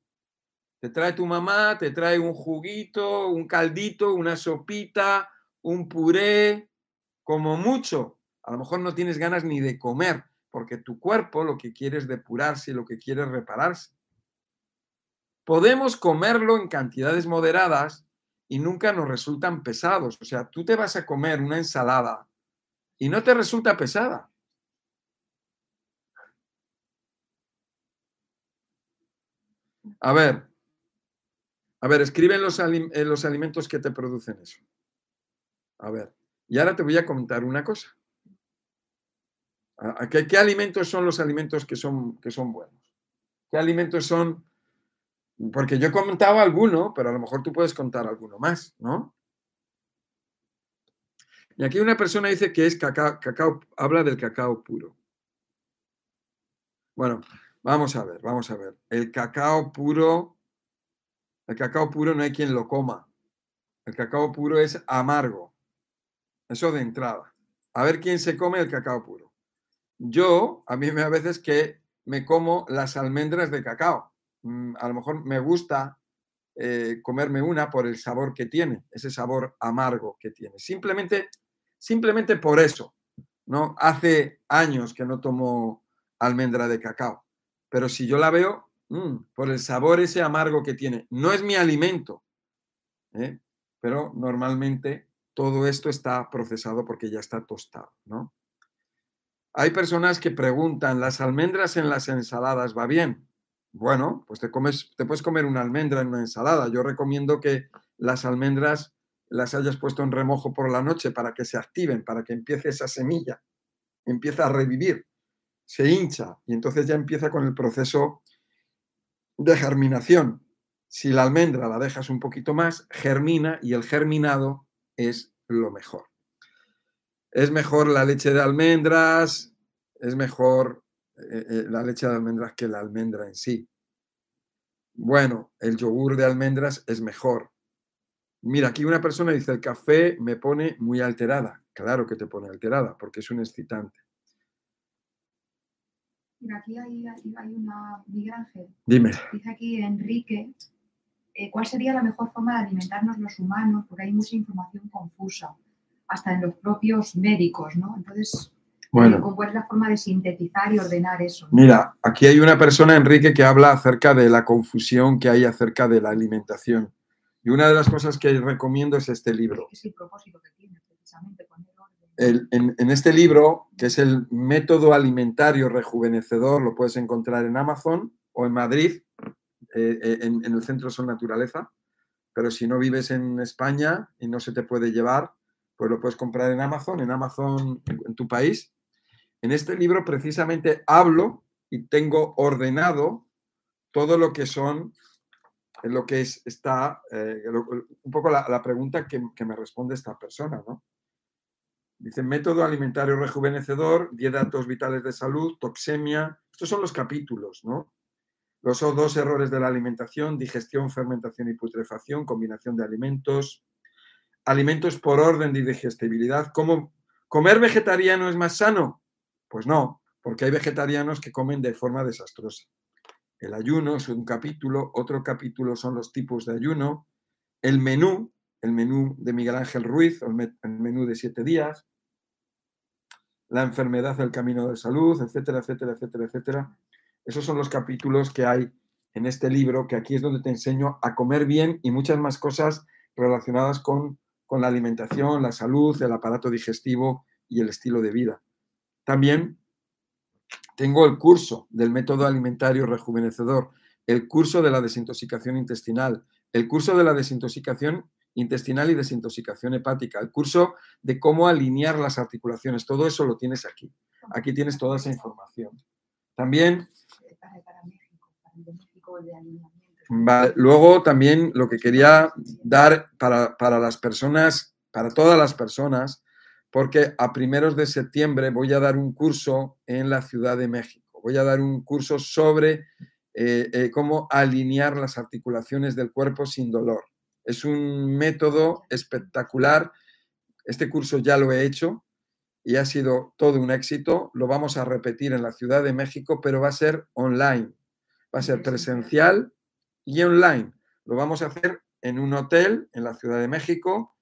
Te trae tu mamá, te trae un juguito, un caldito, una sopita, un puré, como mucho. A lo mejor no tienes ganas ni de comer, porque tu cuerpo lo que quiere es depurarse y lo que quiere es repararse. Podemos comerlo en cantidades moderadas y nunca nos resultan pesados. O sea, tú te vas a comer una ensalada y no te resulta pesada. A ver, a ver, escribe los, los alimentos que te producen eso. A ver, y ahora te voy a comentar una cosa. ¿Qué, qué alimentos son los alimentos que son, que son buenos? ¿Qué alimentos son porque yo he comentado alguno, pero a lo mejor tú puedes contar alguno más, ¿no? Y aquí una persona dice que es cacao, cacao, habla del cacao puro. Bueno, vamos a ver, vamos a ver. El cacao puro, el cacao puro no hay quien lo coma. El cacao puro es amargo. Eso de entrada. A ver quién se come el cacao puro. Yo, a mí me a veces que me como las almendras de cacao. Mm, a lo mejor me gusta eh, comerme una por el sabor que tiene, ese sabor amargo que tiene. Simplemente, simplemente por eso. ¿no? Hace años que no tomo almendra de cacao, pero si yo la veo, mm, por el sabor ese amargo que tiene, no es mi alimento, ¿eh? pero normalmente todo esto está procesado porque ya está tostado, ¿no? Hay personas que preguntan, ¿las almendras en las ensaladas va bien? Bueno, pues te, comes, te puedes comer una almendra en una ensalada. Yo recomiendo que las almendras las hayas puesto en remojo por la noche para que se activen, para que empiece esa semilla, empieza a revivir, se hincha y entonces ya empieza con el proceso de germinación. Si la almendra la dejas un poquito más, germina y el germinado es lo mejor. Es mejor la leche de almendras, es mejor eh, eh, la leche de almendras que la almendra en sí. Bueno, el yogur de almendras es mejor. Mira, aquí una persona dice, el café me pone muy alterada. Claro que te pone alterada, porque es un excitante. Mira, aquí hay, una, Miguel Ángel. Dime. Dice aquí Enrique, eh, ¿cuál sería la mejor forma de alimentarnos los humanos? Porque hay mucha información confusa, hasta en los propios médicos, ¿no? Entonces, bueno. ¿Cuál es la forma de sintetizar y ordenar eso? Mira, aquí hay una persona, Enrique, que habla acerca de la confusión que hay acerca de la alimentación. Y una de las cosas que recomiendo es este libro. Es el propósito que tiene, precisamente, en, este libro, que es el método alimentario rejuvenecedor, lo puedes encontrar en Amazon o en Madrid, eh, eh, en, en, el Centro Son Naturaleza. Pero si no vives en España y no se te puede llevar, pues lo puedes comprar en Amazon, en Amazon en tu país en este libro precisamente hablo y tengo ordenado todo lo que son, lo que es, está, eh, un poco la, pregunta que, me responde esta persona, ¿no? Dice, método alimentario rejuvenecedor, 10 datos vitales de salud, toxemia. Estos son los capítulos, ¿no? Los dos errores de la alimentación, digestión, fermentación y putrefacción, combinación de alimentos, alimentos por orden de digestibilidad. ¿Cómo comer vegetariano es más sano? Pues no, porque hay vegetarianos que comen de forma desastrosa. El ayuno es un capítulo, otro capítulo son los tipos de ayuno, el menú, el menú de Miguel Ángel Ruiz, el menú de siete días, la enfermedad del camino de salud, etcétera, etcétera, etcétera, etcétera. Esos son los capítulos que hay en este libro, que aquí es donde te enseño a comer bien y muchas más cosas relacionadas con, con la alimentación, la salud, el aparato digestivo y el estilo de vida. También tengo el curso del método alimentario rejuvenecedor, el curso de la desintoxicación intestinal, el curso de la desintoxicación intestinal y desintoxicación hepática, el curso de cómo alinear las articulaciones. Todo eso lo tienes aquí. Aquí tienes toda esa información. También... luego también lo que quería dar para, para las personas, para todas las personas, porque a primeros de septiembre voy a dar un curso en la Ciudad de México. Voy a dar un curso sobre eh, eh, cómo alinear las articulaciones del cuerpo sin dolor. Es un método espectacular. Este curso ya lo he hecho y ha sido todo un éxito. Lo vamos a repetir en la Ciudad de México, pero va a ser online. Va a ser presencial y online. Lo vamos a hacer en un hotel en la Ciudad de México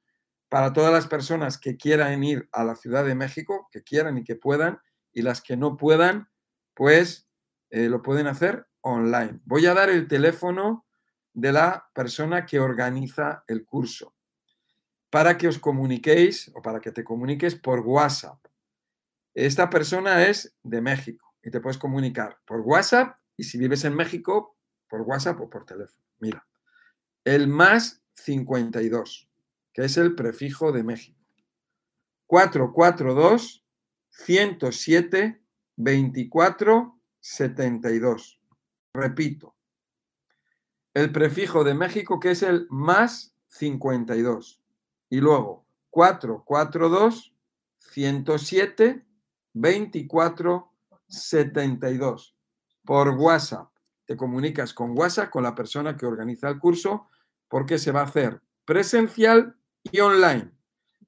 para todas las personas que quieran ir a la Ciudad de México, que quieran y que puedan, y las que no puedan, pues eh, lo pueden hacer online. Voy a dar el teléfono de la persona que organiza el curso para que os comuniquéis o para que te comuniques por WhatsApp. Esta persona es de México y te puedes comunicar por WhatsApp y si vives en México, por WhatsApp o por teléfono. Mira, el más 52 que es el prefijo de México. 442 107 24 72. Repito, el prefijo de México que es el más 52. Y luego 442 107 24 72. Por WhatsApp. Te comunicas con WhatsApp, con la persona que organiza el curso, porque se va a hacer presencial y online.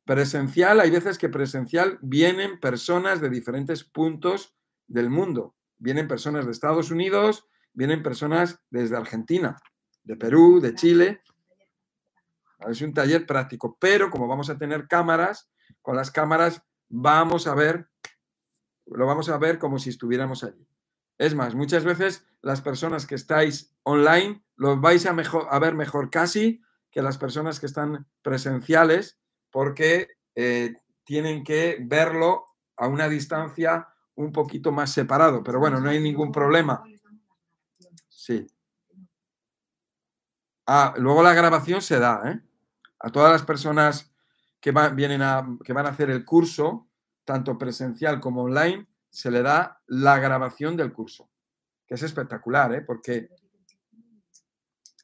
Presencial, hay veces que presencial vienen personas de diferentes puntos del mundo. Vienen personas de Estados Unidos, vienen personas desde Argentina. de Perú, de Chile. Es un taller práctico, pero como vamos a tener cámaras, con las cámaras vamos a ver, lo vamos a ver como si estuviéramos allí. Es más, muchas veces las personas que estáis online lo vais a, mejor, a ver mejor casi que las personas que están presenciales porque eh, tienen que verlo a una distancia un poquito más separado. Pero bueno, no hay ningún problema. Sí. Ah, luego la grabación se da, ¿eh? A todas las personas que, vienen a, que van a hacer el curso, tanto presencial como online, se le da la grabación del curso, que es espectacular, ¿eh? Porque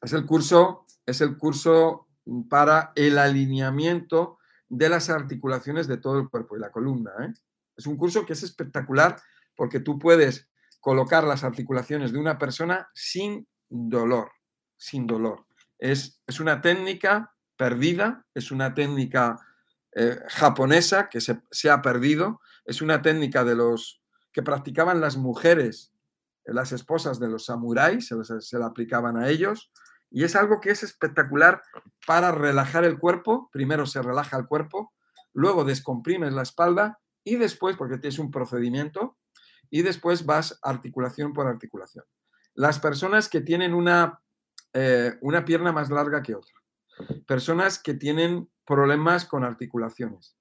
es el curso, es el curso para el alineamiento de las articulaciones de todo el cuerpo y la columna. ¿eh? Es un curso que es espectacular porque tú puedes colocar las articulaciones de una persona sin dolor, sin dolor. Es, es una técnica perdida, es una técnica eh, japonesa que se, ha perdido, es una técnica de los que practicaban las mujeres, las esposas de los samuráis, se la aplicaban a ellos, y es algo que es espectacular para relajar el cuerpo. Primero se relaja el cuerpo, luego descomprimes la espalda y después, porque tienes un procedimiento, y después vas articulación por articulación. Las personas que tienen una, eh, una pierna más larga que otra, personas que tienen problemas con articulaciones,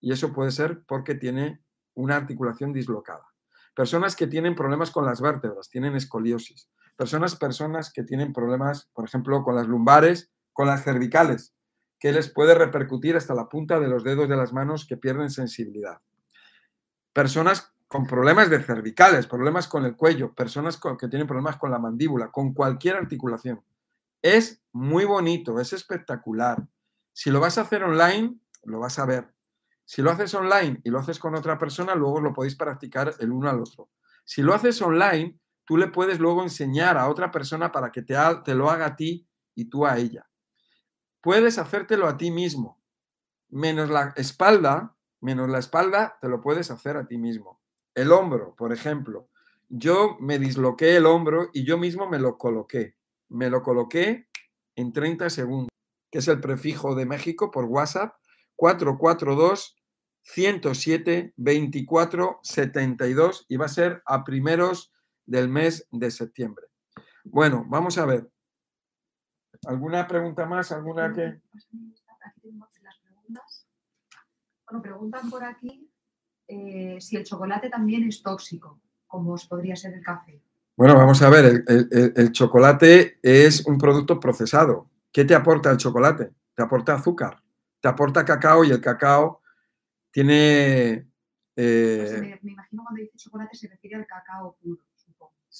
y eso puede ser porque tiene una articulación dislocada. Personas que tienen problemas con las vértebras, tienen escoliosis, personas, personas que tienen problemas, por ejemplo, con las lumbares, con las cervicales, que les puede repercutir hasta la punta de los dedos de las manos que pierden sensibilidad. Personas con problemas de cervicales, problemas con el cuello, personas que tienen problemas con la mandíbula, con cualquier articulación. Es muy bonito, es espectacular. Si lo vas a hacer online, lo vas a ver. Si lo haces online y lo haces con otra persona, luego lo podéis practicar el uno al otro. Si lo haces online, tú le puedes luego enseñar a otra persona para que te, te lo haga a ti y tú a ella. Puedes hacértelo a ti mismo, menos la espalda, menos la espalda, te lo puedes hacer a ti mismo. El hombro, por ejemplo. Yo me disloqué el hombro y yo mismo me lo coloqué. Me lo coloqué en 30 segundos, que es el prefijo de México por WhatsApp, 442 107 24 72 y va a ser a primeros del mes de septiembre. Bueno, vamos a ver. ¿Alguna pregunta más? ¿Alguna que...? Bueno, preguntan por aquí eh, si el chocolate también es tóxico, como podría ser el café. Bueno, vamos a ver, el, chocolate es un producto procesado. ¿Qué te aporta el chocolate? Te aporta azúcar, te aporta cacao y el cacao tiene... Pues eh, me, imagino cuando dice chocolate se refiere al cacao puro.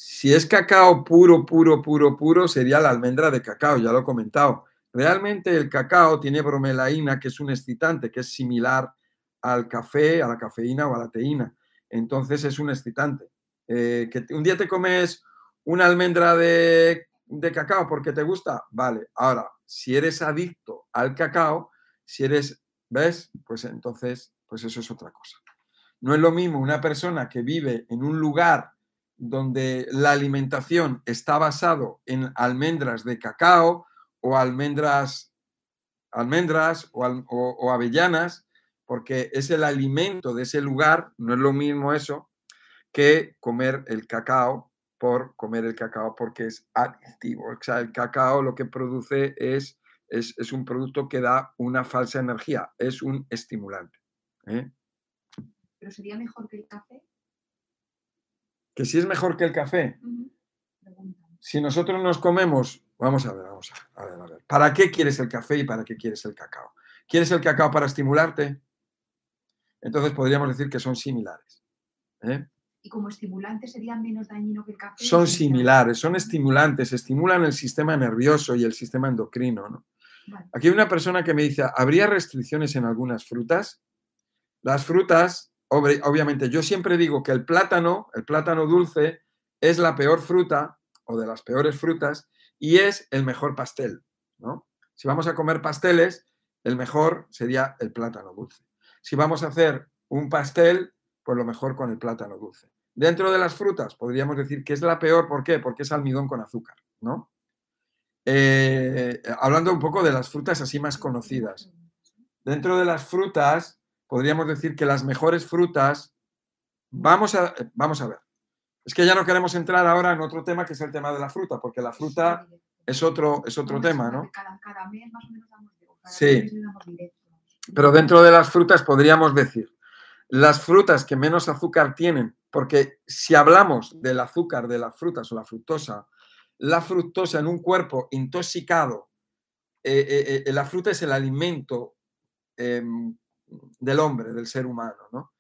Si es cacao puro, puro, puro, puro, sería la almendra de cacao, ya lo he comentado. Realmente el cacao tiene bromelaína, que es un excitante, que es similar al café, a la cafeína o a la teína. Entonces es un excitante. Eh, que un día te comes una almendra de, de cacao porque te gusta, vale. Ahora, si eres adicto al cacao, si eres, ¿ves? Pues entonces, pues eso es otra cosa. No es lo mismo una persona que vive en un lugar donde la alimentación está basado en almendras de cacao o almendras, almendras o, avellanas, porque es el alimento de ese lugar, no es lo mismo eso que comer el cacao por comer el cacao porque es adictivo. O sea, el cacao lo que produce es, es, un producto que da una falsa energía, es un estimulante. ¿eh? ¿Pero sería mejor que el café? Que si es mejor que el café. Si nosotros nos comemos, vamos a ver, vamos a ver, a ver, ¿Para qué quieres el café y para qué quieres el cacao? ¿Quieres el cacao para estimularte? Entonces podríamos decir que son similares. ¿eh? ¿Y como estimulante serían menos dañino que el café? Son similares, son estimulantes, estimulan el sistema nervioso y el sistema endocrino. Aquí hay una persona que me dice, ¿habría restricciones en algunas frutas? Las frutas obviamente, yo siempre digo que el plátano, el plátano dulce, es la peor fruta o de las peores frutas y es el mejor pastel, ¿no? Si vamos a comer pasteles, el mejor sería el plátano dulce. Si vamos a hacer un pastel, pues lo mejor con el plátano dulce. Dentro de las frutas, podríamos decir que es la peor, ¿por qué? Porque es almidón con azúcar, ¿no? eh, hablando un poco de las frutas así más conocidas. Dentro de las frutas, podríamos decir que las mejores frutas, vamos a, vamos a ver, es que ya no queremos entrar ahora en otro tema que es el tema de la fruta, porque la fruta es otro, es otro tema, ¿no? Sí. Pero dentro de las frutas podríamos decir, las frutas que menos azúcar tienen, porque si hablamos del azúcar de las frutas o la fructosa, la fructosa en un cuerpo intoxicado, eh, eh, eh, la fruta es el alimento em, del hombre, del ser humano, ¿no?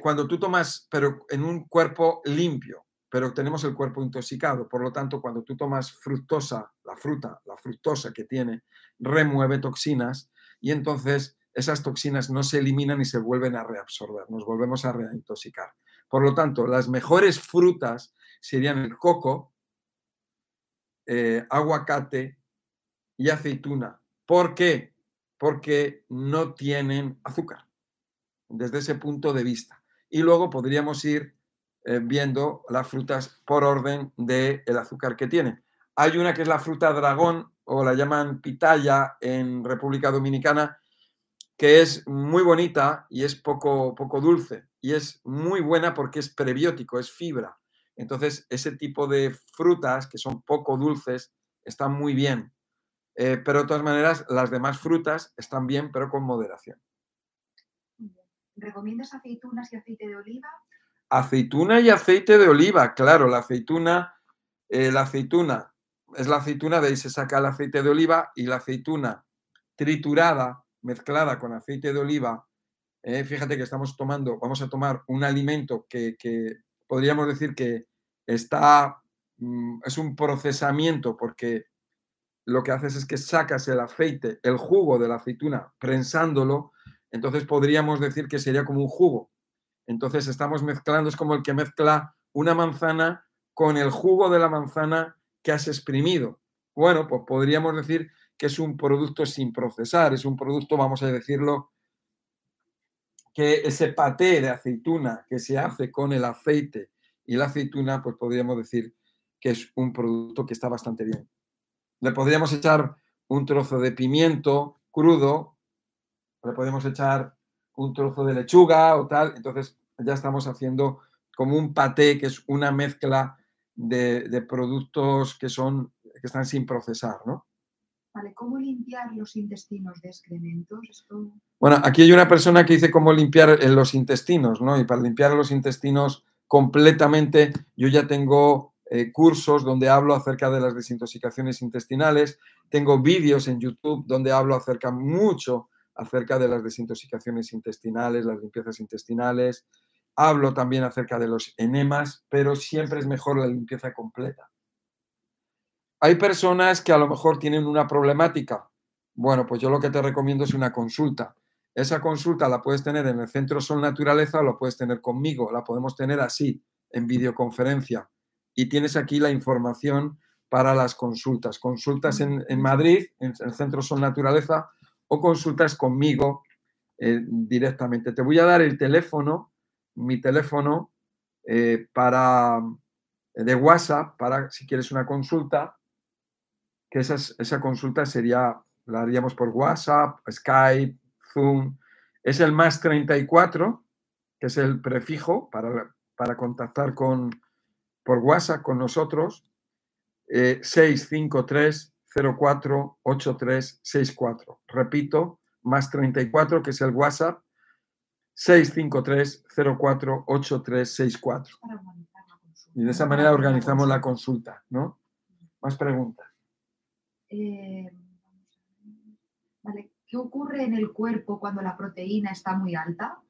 cuando tú tomas, pero en un cuerpo limpio, pero tenemos el cuerpo intoxicado, por lo tanto, cuando tú tomas fructosa, la fruta, la fructosa que tiene, remueve toxinas y entonces esas toxinas no se eliminan y se vuelven a reabsorber, nos volvemos a reintoxicar. Por lo tanto, las mejores frutas serían el coco, eh, aguacate y aceituna. ¿Por qué? Porque no tienen azúcar, desde ese punto de vista. Y luego podríamos ir eh, viendo las frutas por orden del el azúcar que tienen. Hay una que es la fruta dragón, o la llaman pitaya en República Dominicana, que es muy bonita y es poco, poco dulce. Y es muy buena porque es prebiótico, es fibra. Entonces, ese tipo de frutas que son poco dulces están muy bien. Eh, pero de todas maneras, las demás frutas están bien, pero con moderación. ¿Recomiendas aceitunas y aceite de oliva? Aceituna y aceite de oliva, claro, la aceituna, eh, la aceituna es la aceituna, de ahí se saca el aceite de oliva y la aceituna triturada, mezclada con aceite de oliva. Eh, fíjate que estamos tomando, vamos a tomar un alimento que, podríamos decir que está, mm, es un procesamiento porque lo que haces es que sacas el aceite, el jugo de la aceituna, prensándolo, entonces podríamos decir que sería como un jugo. Entonces estamos mezclando, es como el que mezcla una manzana con el jugo de la manzana que has exprimido. Bueno, pues podríamos decir que es un producto sin procesar, es un producto, vamos a decirlo, que ese paté de aceituna que se hace con el aceite y la aceituna, pues podríamos decir que es un producto que está bastante bien. Le podríamos echar un trozo de pimiento crudo, le podemos echar un trozo de lechuga o tal, entonces ya estamos haciendo como un paté, que es una mezcla de, productos que, son, que están sin procesar, ¿no? Vale, ¿cómo limpiar los intestinos de excrementos? Bueno, aquí hay una persona que dice cómo limpiar eh, los intestinos, ¿no? Y para limpiar los intestinos completamente, yo ya tengo eh, cursos donde hablo acerca de las desintoxicaciones intestinales, tengo vídeos en YouTube donde hablo acerca mucho acerca de las desintoxicaciones intestinales, las limpiezas intestinales, Hablo también acerca de los enemas, pero siempre es mejor la limpieza completa. Hay personas que a lo mejor tienen una problemática. Bueno, pues yo lo que te recomiendo es una consulta. Esa consulta la puedes tener en el Centro Sol Naturaleza o la puedes tener conmigo. La podemos tener así, en videoconferencia. Y tienes aquí la información para las consultas. Consultas en, Madrid, en el Centro Sol Naturaleza, o consultas conmigo eh, directamente. Te voy a dar el teléfono mi teléfono eh, para, de WhatsApp para si quieres una consulta, que esa consulta sería, la haríamos por WhatsApp, Skype, Zoom. Es el más 34, que es el prefijo para, para contactar con, por WhatsApp con nosotros, eh, 653 04 8364. Repito, más 34, que es el WhatsApp, 653-048364. Y de esa manera organizamos la consulta, ¿no? Más preguntas. Eh, ¿Qué ocurre en el cuerpo cuando la proteína está muy alta?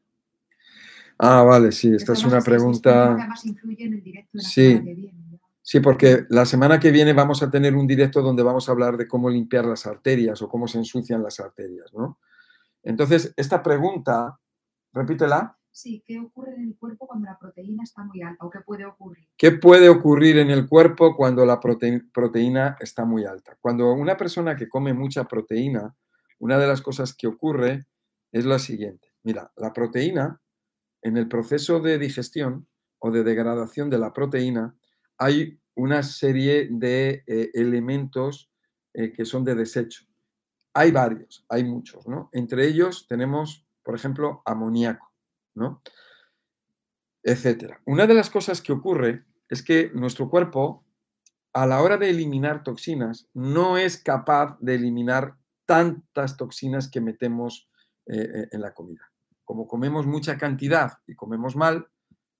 Ah, vale, sí, esta es una pregunta. sí. Sí, porque la semana que viene vamos a tener un directo donde vamos a hablar de cómo limpiar las arterias o cómo se ensucian las arterias, ¿no? Entonces, esta pregunta Repítela. Sí, ¿qué ocurre en el cuerpo cuando la proteína está muy alta o qué puede ocurrir? ¿Qué puede ocurrir en el cuerpo cuando la proteína está muy alta? Cuando una persona que come mucha proteína, una de las cosas que ocurre es la siguiente. Mira, la proteína, en el proceso de digestión o de degradación de la proteína, hay una serie de eh, elementos eh, que son de desecho. Hay varios, hay muchos, ¿no? Entre ellos tenemos, por ejemplo, amoníaco, ¿no? Etcétera. Una de las cosas que ocurre es que nuestro cuerpo, a la hora de eliminar toxinas, no es capaz de eliminar tantas toxinas que metemos eh, en la comida. Como comemos mucha cantidad y comemos mal,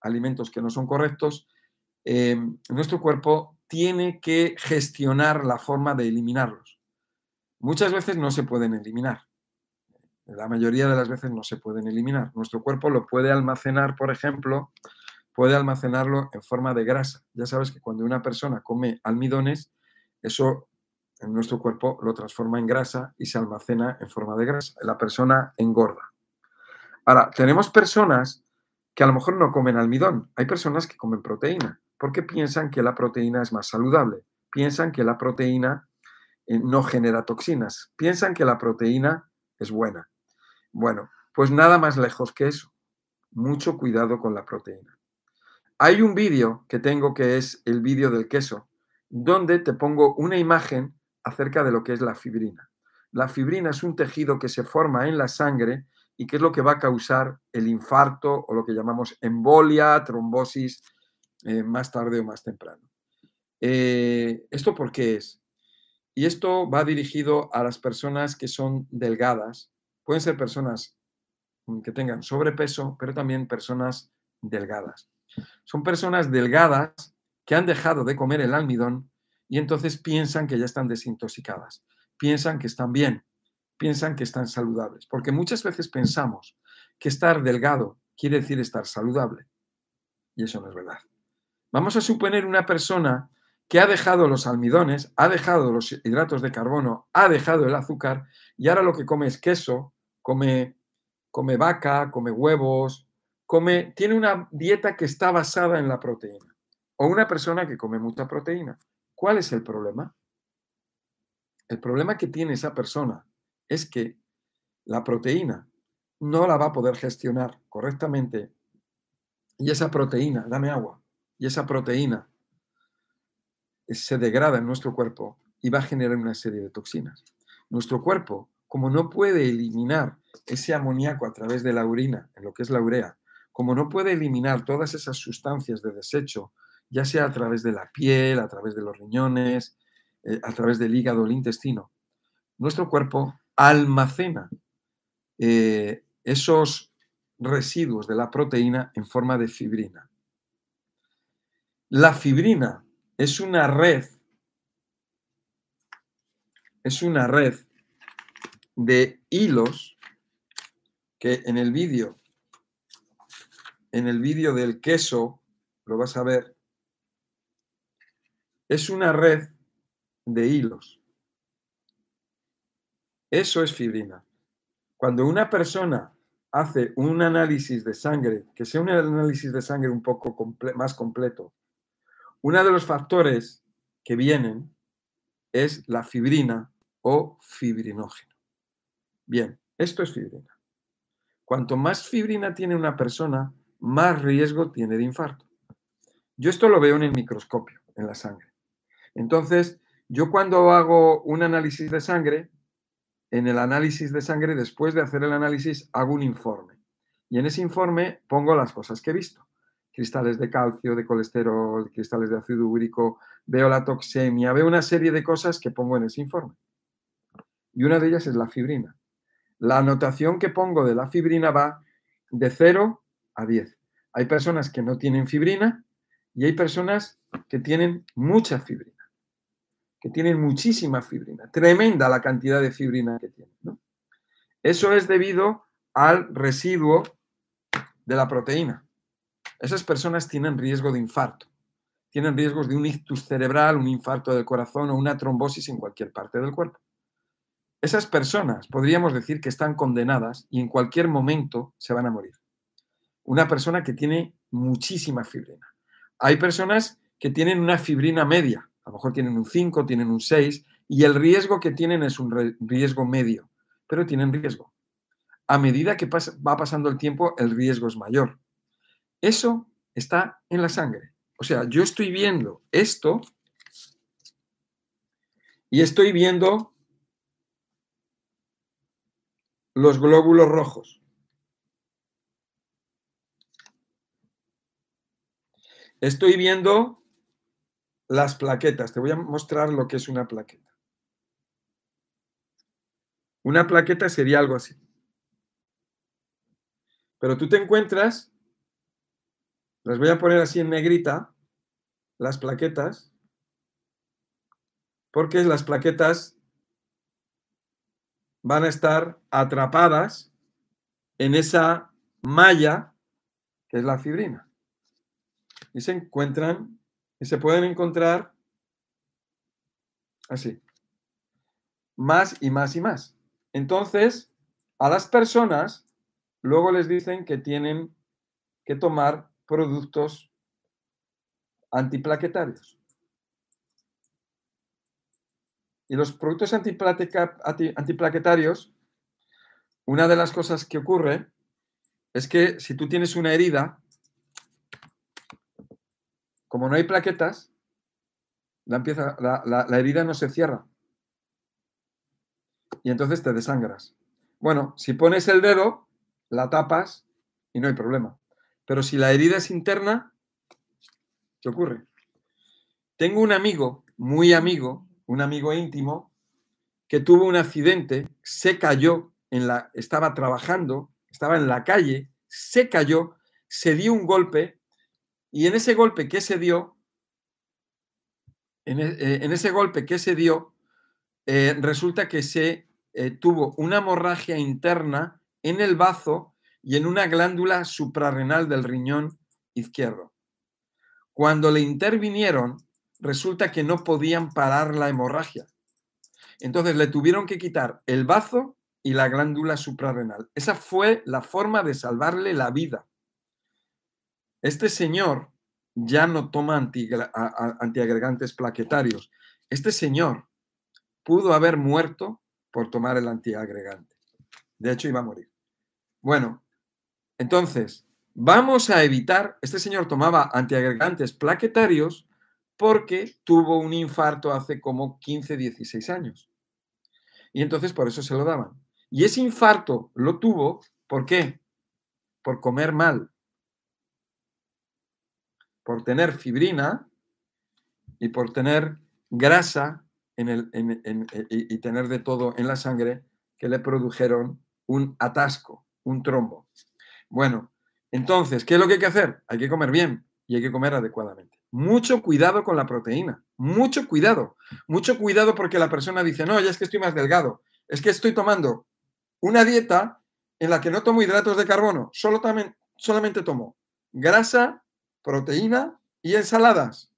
alimentos que no son correctos, Em, nuestro cuerpo tiene que gestionar la forma de eliminarlos. Muchas veces no se pueden eliminar. La mayoría de las veces no se pueden eliminar. Nuestro cuerpo lo puede almacenar, por ejemplo, puede almacenarlo en forma de grasa. Ya sabes que cuando una persona come almidones, eso en nuestro cuerpo lo transforma en grasa y se almacena en forma de grasa. La persona engorda. Ahora, tenemos personas que a lo mejor no comen almidón. Hay personas que comen proteína porque piensan que la proteína es más saludable, piensan que la proteína eh, no genera toxinas, piensan que la proteína es buena. Bueno, pues nada más lejos que eso. Mucho cuidado con la proteína. Hay un vídeo que tengo que es el vídeo del queso, donde te pongo una imagen acerca de lo que es la fibrina. La fibrina es un tejido que se forma en la sangre y que es lo que va a causar el infarto o lo que llamamos embolia, trombosis eh, más tarde o más temprano. Eh, ¿Esto por qué es? Y esto va dirigido a las personas que son delgadas. Pueden ser personas que tengan sobrepeso, pero también personas delgadas. Son personas delgadas que han dejado de comer el almidón y entonces piensan que ya están desintoxicadas, piensan que están bien, piensan que están saludables, porque muchas veces pensamos que estar delgado quiere decir estar saludable y eso no es verdad. Vamos a suponer una persona que ha dejado los almidones, ha dejado los hidratos de carbono, ha dejado el azúcar y ahora lo que come es queso, come, come vaca, come huevos, come, tiene una dieta que está basada en la proteína. O una persona que come mucha proteína. ¿Cuál es el problema? El problema que tiene esa persona es que la proteína no la va a poder gestionar correctamente y esa proteína, dame agua, y esa proteína se degrada en nuestro cuerpo y va a generar una serie de toxinas. Nuestro cuerpo, como no puede eliminar ese amoníaco a través de la orina, en lo que es la urea, como no puede eliminar todas esas sustancias de desecho, ya sea a través de la piel, a través de los riñones, eh, a través del hígado, el intestino, nuestro cuerpo almacena eh, esos residuos de la proteína en forma de fibrina. La fibrina es una red, es una red de hilos que en el vídeo, en el vídeo del queso, lo vas a ver, es una red de hilos. Eso es fibrina. Cuando una persona hace un análisis de sangre, que sea un análisis de sangre un poco más completo, uno de los factores que vienen es la fibrina o fibrinógeno. Bien, esto es fibrina. Cuanto más fibrina tiene una persona, más riesgo tiene de infarto. Yo esto lo veo en el microscopio, en la sangre. Entonces, yo cuando hago un análisis de sangre, en el análisis de sangre, después de hacer el análisis, hago un informe. Y en ese informe pongo las cosas que he visto cristales de calcio, de colesterol, cristales de ácido úrico, veo la toxemia, veo una serie de cosas que pongo en ese informe. Y una de ellas es la fibrina. La anotación que pongo de la fibrina va de 0 a 10. Hay personas que no tienen fibrina y hay personas que tienen mucha fibrina, que tienen muchísima fibrina, tremenda la cantidad de fibrina que tienen. Eso es debido al residuo de la proteína. Esas personas tienen riesgo de infarto, tienen riesgos de un ictus cerebral, un infarto del corazón o una trombosis en cualquier parte del cuerpo. Esas personas podríamos decir que están condenadas y en cualquier momento se van a morir. Una persona que tiene muchísima fibrina. Hay personas que tienen una fibrina media, a lo mejor tienen un 5, tienen un 6, y el riesgo que tienen es un riesgo medio, pero tienen riesgo. A medida que va pasando el tiempo, el riesgo es mayor. Eso está en la sangre. O sea, yo estoy viendo esto y estoy viendo los glóbulos rojos. Estoy viendo las plaquetas. Te voy a mostrar lo que es una plaqueta. Una plaqueta sería algo así. Pero tú te encuentras, las voy a poner así en negrita, las plaquetas, porque las plaquetas van a estar atrapadas en esa malla que es la fibrina. Y se encuentran y se pueden encontrar así. Más y más y más. Entonces, a las personas luego les dicen que tienen que tomar productos antiplaquetarios. Y los productos antiplaquetarios, una de las cosas que ocurre es que si tú tienes una herida, como no hay plaquetas, la, la, herida no se cierra. Y entonces te desangras. Bueno, si pones el dedo, la tapas y no hay problema. Pero si la herida es interna, ¿qué ocurre? Tengo un amigo, muy amigo, un amigo íntimo, que tuvo un accidente, se cayó, en la, estaba trabajando, estaba en la calle, se cayó, se dio un golpe y en ese golpe que se dio, en, e, eh, ese golpe que se dio, eh, resulta que se eh, tuvo una hemorragia interna en el bazo y en una glándula suprarrenal del riñón izquierdo. Cuando le intervinieron, resulta que no podían parar la hemorragia. Entonces le tuvieron que quitar el bazo y la glándula suprarrenal. Esa fue la forma de salvarle la vida. Este señor ya no toma antiagregantes plaquetarios. Este señor pudo haber muerto por tomar el antiagregante. De hecho, iba a morir. Bueno, entonces, vamos a evitar, este señor tomaba antiagregantes plaquetarios porque tuvo un infarto hace como 15, 16 años. Y entonces por eso se lo daban. Y ese infarto lo tuvo, ¿por qué? Por comer mal, por tener fibrina y por tener grasa en el, y, tener de todo en la sangre que le produjeron un atasco, un trombo. Bueno, entonces, ¿qué es lo que hay que hacer? Hay que comer bien y hay que comer adecuadamente. Mucho cuidado con la proteína, mucho cuidado, mucho cuidado porque la persona dice, no, ya es que estoy más delgado, es que estoy tomando una dieta en la que no tomo hidratos de carbono, solamente tomo grasa, proteína y ensaladas.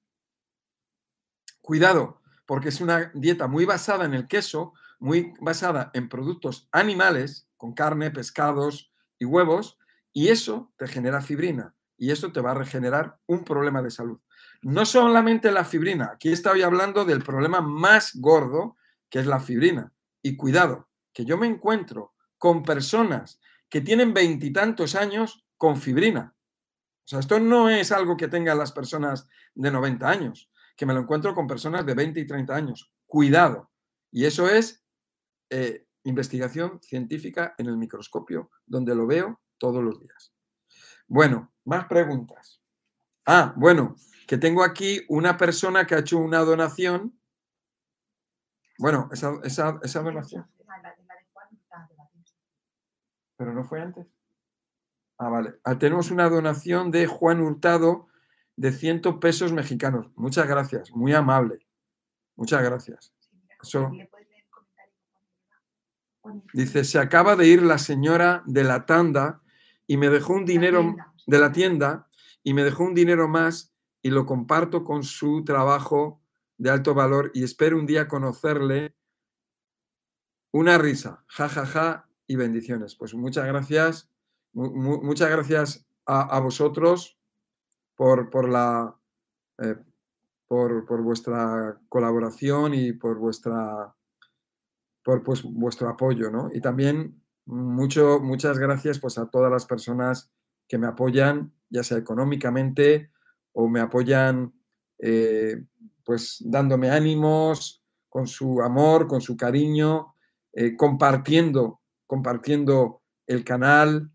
Cuidado, porque es una dieta muy basada en el queso, muy basada en productos animales, con carne, pescados y huevos, y eso te genera fibrina y eso te va a regenerar un problema de salud. No solamente la fibrina, aquí estoy hablando del problema más gordo, que es la fibrina. Y cuidado, que yo me encuentro con personas que tienen veintitantos años con fibrina. O sea, esto no es algo que tengan las personas de 90 años, que me lo encuentro con personas de 20 y 30 años. Cuidado. Y eso es eh, investigación científica en el microscopio, donde lo veo todos los días. Bueno, más preguntas. Ah, bueno, que tengo aquí una persona que ha hecho una donación. Bueno, esa, esa, donación. Pero no fue antes. Ah, vale. Ah, tenemos una donación de Juan Hurtado de 100 pesos mexicanos. Muchas gracias, muy amable. Muchas gracias. Dice, se acaba de ir la señora de la tanda y me dejó un dinero de la tienda y me dejó un dinero más y lo comparto con su trabajo de alto valor y espero un día conocerle. Una risa, ja, ja, ja y bendiciones. Pues muchas gracias, muchas gracias a, vosotros por, por la, eh, por, por, vuestra colaboración y por vuestra, por pues, vuestro apoyo, ¿no? Y también mucho, muchas gracias pues, a todas las personas que me apoyan, ya sea económicamente o me apoyan eh, pues dándome ánimos, con su amor, con su cariño, eh, compartiendo, compartiendo el canal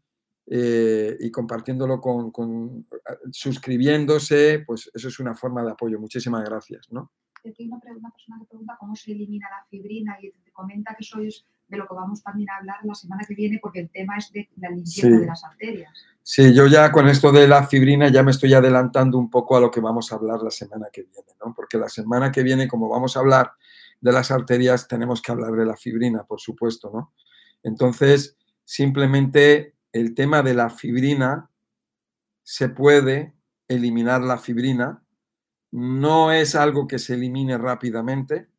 eh, y compartiéndolo con, con, suscribiéndose, pues eso es una forma de apoyo. Muchísimas gracias, ¿no? Aquí hay una, persona que pregunta cómo se elimina la fibrina y te comenta que sois de lo que vamos también a hablar la semana que viene porque el tema es de la limpieza de las arterias. Sí, yo ya con esto de la fibrina ya me estoy adelantando un poco a lo que vamos a hablar la semana que viene, ¿no? Porque la semana que viene, como vamos a hablar de las arterias, tenemos que hablar de la fibrina, por supuesto, ¿no? Entonces, simplemente el tema de la fibrina, se puede eliminar la fibrina, no es algo que se elimine rápidamente,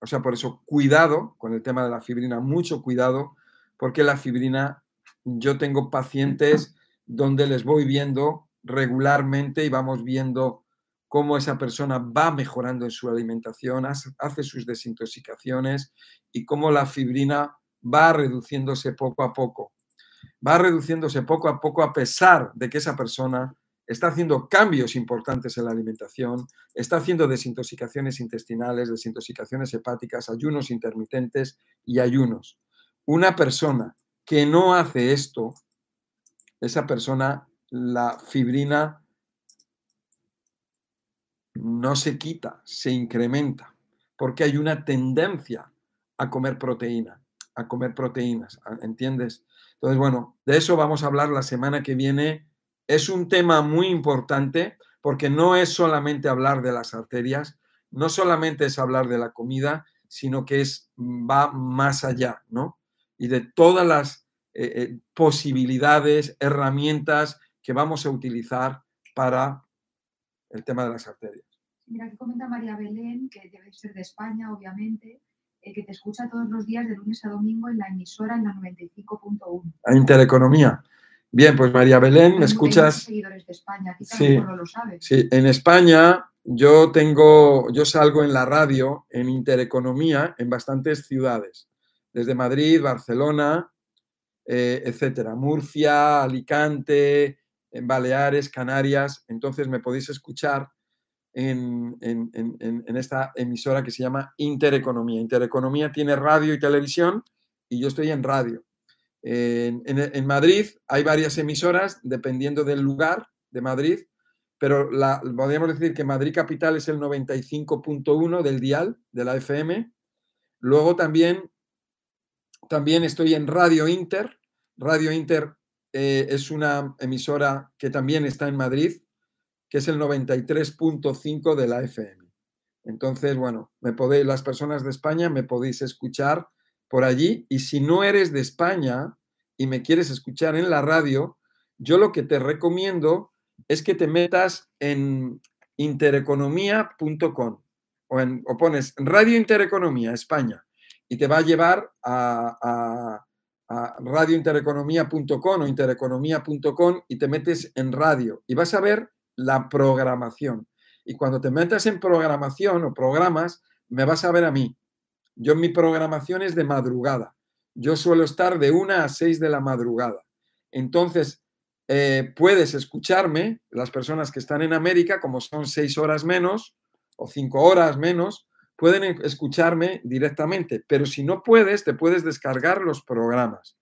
o sea, por eso cuidado con el tema de la fibrina, mucho cuidado, porque la fibrina, yo tengo pacientes donde les voy viendo regularmente y vamos viendo cómo esa persona va mejorando en su alimentación, hace sus desintoxicaciones y cómo la fibrina va reduciéndose poco a poco. Va reduciéndose poco a poco a pesar de que esa persona está haciendo cambios importantes en la alimentación, está haciendo desintoxicaciones intestinales, desintoxicaciones hepáticas, ayunos intermitentes y ayunos. Una persona que no hace esto, esa persona, la fibrina no se quita, se incrementa, porque hay una tendencia a comer proteína, a comer proteínas, ¿entiendes? Entonces, bueno, de eso vamos a hablar la semana que viene es un tema muy importante porque no es solamente hablar de las arterias, no solamente es hablar de la comida, sino que es, va más allá, ¿no? Y de todas las eh, eh, posibilidades, herramientas que vamos a utilizar para el tema de las arterias. Mira, aquí comenta María Belén, que debe ser de España, obviamente, eh, que te escucha todos los días de lunes a domingo en la emisora en la 95.1. A Intereconomía. Bien, pues María Belén, ¿me escuchas? seguidores de España, sí, no lo sabes. Sí, en España yo tengo, yo salgo en la radio, en Intereconomía, en bastantes ciudades, desde Madrid, Barcelona, eh, etcétera, Murcia, Alicante, en Baleares, Canarias. Entonces me podéis escuchar en, esta emisora que se llama Intereconomía. Intereconomía tiene radio y televisión y yo estoy en radio. En, Madrid hay varias emisoras, dependiendo del lugar de Madrid, pero podríamos decir que Madrid Capital es el 95.1 del dial de la FM. Luego también, también estoy en Radio Inter. Radio Inter eh, es una emisora que también está en Madrid, que es el 93.5 de la FM. Entonces, bueno, me podéis, las personas de España me podéis escuchar por allí. Y si no eres de España y me quieres escuchar en la radio, yo lo que te recomiendo es que te metas en intereconomía.com o, pones Radio Intereconomía España y te va a llevar a, a, a radiointereconomía.com o intereconomía.com y te metes en radio y vas a ver la programación. Y cuando te metas en programación o programas, me vas a ver a mí. Yo mi programación es de madrugada. Yo suelo estar de una a seis de la madrugada. Entonces, eh, puedes escucharme, las personas que están en América, como son seis horas menos o cinco horas menos, pueden e, escucharme directamente. Pero si no puedes, te puedes descargar los programas.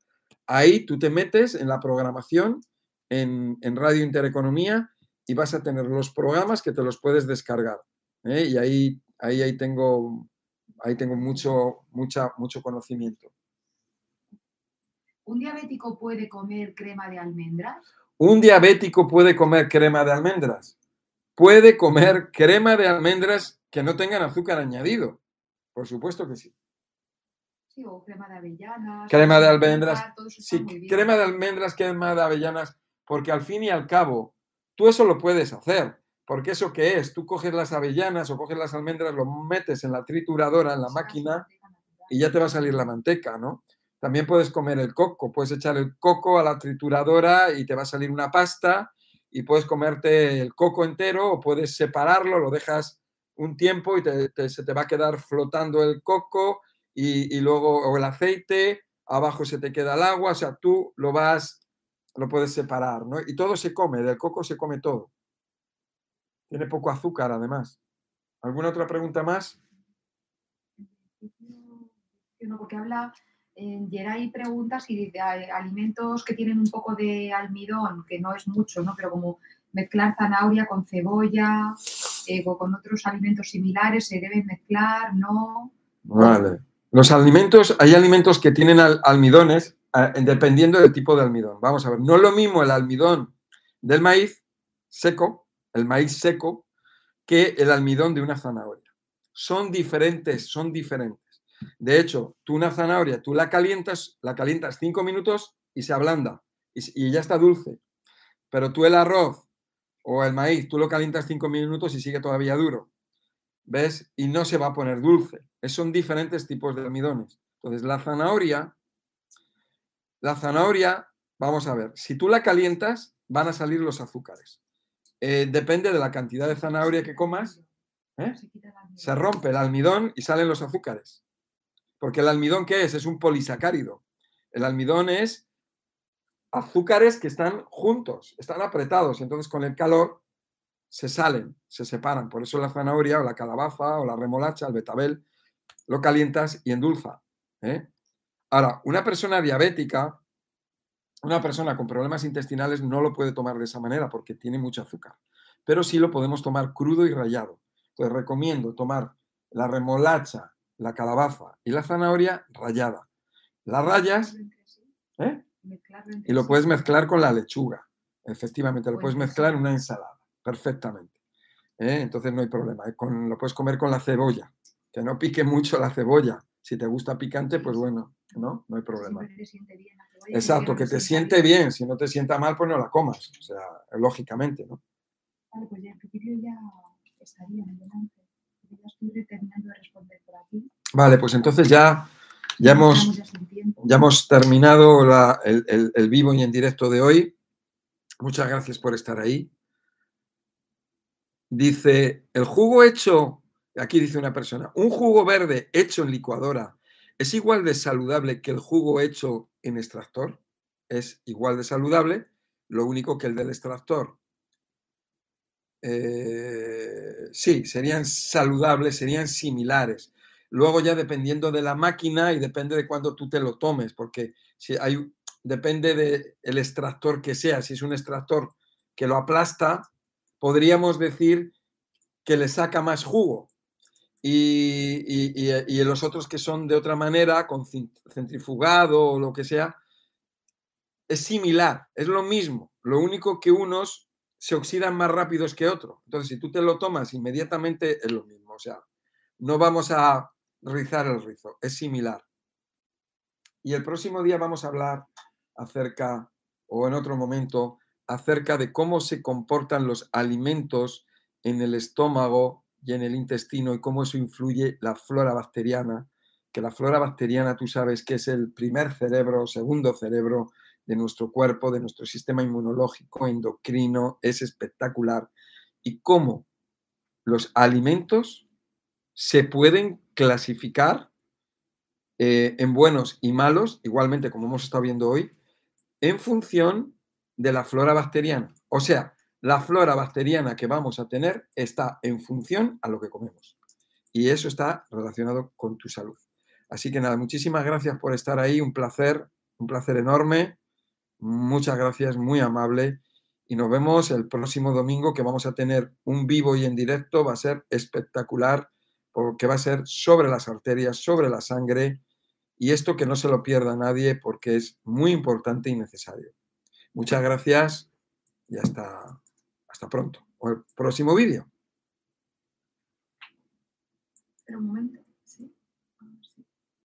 Ahí tú te metes en la programación en, Radio Intereconomía y vas a tener los programas que te los puedes descargar. ¿eh? Y ahí, ahí, ahí tengo ahí tengo mucho, mucha, mucho conocimiento. ¿Un diabético puede comer crema de almendras? ¿Un diabético puede comer crema de almendras? Puede comer crema de almendras que no tengan azúcar añadido. Por supuesto que sí. Sí, o crema de avellanas. Crema de almendras. Sí, crema de almendras, crema de avellanas, porque al fin y al cabo, tú eso lo puedes hacer. Porque eso qué es, tú coges las avellanas o coges las almendras, lo metes en la trituradora, en la máquina, y ya te va a salir la manteca, ¿no? También puedes comer el coco, puedes echar el coco a la trituradora y te va a salir una pasta, y puedes comerte el coco entero o puedes separarlo, lo dejas un tiempo y se te va a quedar flotando el coco y, y luego o el aceite, abajo se te queda el agua, o sea, tú lo vas, lo puedes separar, ¿no? Y todo se come, del coco se come todo. Tiene poco azúcar, además. ¿Alguna otra pregunta más? No, porque habla, en Geray pregunta si de alimentos que tienen un poco de almidón, que no es mucho, ¿no? Pero como mezclar zanahoria con cebolla eh, o con otros alimentos similares, ¿se deben mezclar? ¿No? Vale. Los alimentos, hay alimentos que tienen almidones eh, dependiendo del tipo de almidón. Vamos a ver, no es lo mismo el almidón del maíz seco, el maíz seco, que el almidón de una zanahoria. Son diferentes, son diferentes. De hecho, tú una zanahoria, tú la calientas, la calientas cinco minutos y se ablanda y, y ya está dulce. Pero tú el arroz o el maíz, tú lo calientas cinco minutos y sigue todavía duro. ¿Ves? Y no se va a poner dulce. Son diferentes tipos de almidones. Entonces, la zanahoria, la zanahoria, vamos a ver, si tú la calientas, van a salir los azúcares. Eh, depende de la cantidad de zanahoria que comas, ¿eh? se rompe el almidón y salen los azúcares. Porque el almidón, ¿qué es? Es un polisacárido. El almidón es azúcares que están juntos, están apretados. Entonces, con el calor se salen, se separan. Por eso la zanahoria o la calabaza o la remolacha, el betabel, lo calientas y endulza. ¿eh? Ahora, una persona diabética, una persona con problemas intestinales no lo puede tomar de esa manera porque tiene mucho azúcar, pero sí lo podemos tomar crudo y rallado. Entonces recomiendo tomar la remolacha, la calabaza y la zanahoria rallada. Las rayas ¿eh? y lo puedes mezclar con la lechuga. Efectivamente, lo puedes mezclar en una ensalada, perfectamente. ¿eh? Entonces no hay problema. ¿eh? lo puedes comer con la cebolla, que no pique mucho la cebolla. Si te gusta picante, pues bueno, no, no hay problema. Exacto, que te siente bien. Si no te sienta mal, pues no la comas. O sea, lógicamente, ¿no? Vale, pues ya en principio ya estaría adelante. Ya estoy terminando de responder por aquí. Vale, pues entonces ya, ya, hemos, ya hemos terminado el, el vivo y en directo de hoy. Muchas gracias por estar ahí. Dice, el jugo hecho, aquí dice una persona, un jugo verde hecho en licuadora ¿Es igual de saludable que el jugo hecho en extractor? Es igual de saludable, lo único que el del extractor. Eh, sí, serían saludables, serían similares. Luego ya dependiendo de la máquina y depende de cuándo tú te lo tomes, porque si hay, depende del extractor que sea. Si es un extractor que lo aplasta, podríamos decir que le saca más jugo y, los otros que son de otra manera, con centrifugado o lo que sea, es similar, es lo mismo. Lo único que unos se oxidan más rápidos que otros. Entonces, si tú te lo tomas inmediatamente, es lo mismo. O sea, no vamos a rizar el rizo, es similar. Y el próximo día vamos a hablar acerca, o en otro momento, acerca de cómo se comportan los alimentos en el estómago y en el intestino y cómo eso influye la flora bacteriana, que la flora bacteriana tú sabes que es el primer cerebro, segundo cerebro de nuestro cuerpo, de nuestro sistema inmunológico, endocrino, es espectacular. Y cómo los alimentos se pueden clasificar eh, en buenos y malos, igualmente como hemos estado viendo hoy, en función de la flora bacteriana. O sea, la flora bacteriana que vamos a tener está en función a lo que comemos. Y eso está relacionado con tu salud. Así que nada, muchísimas gracias por estar ahí. Un placer, un placer enorme. Muchas gracias, muy amable. Y nos vemos el próximo domingo que vamos a tener un vivo y en directo. Va a ser espectacular porque va a ser sobre las arterias, sobre la sangre. Y esto que no se lo pierda nadie porque es muy importante y necesario. Muchas gracias y hasta hasta pronto. O el próximo vídeo. un momento.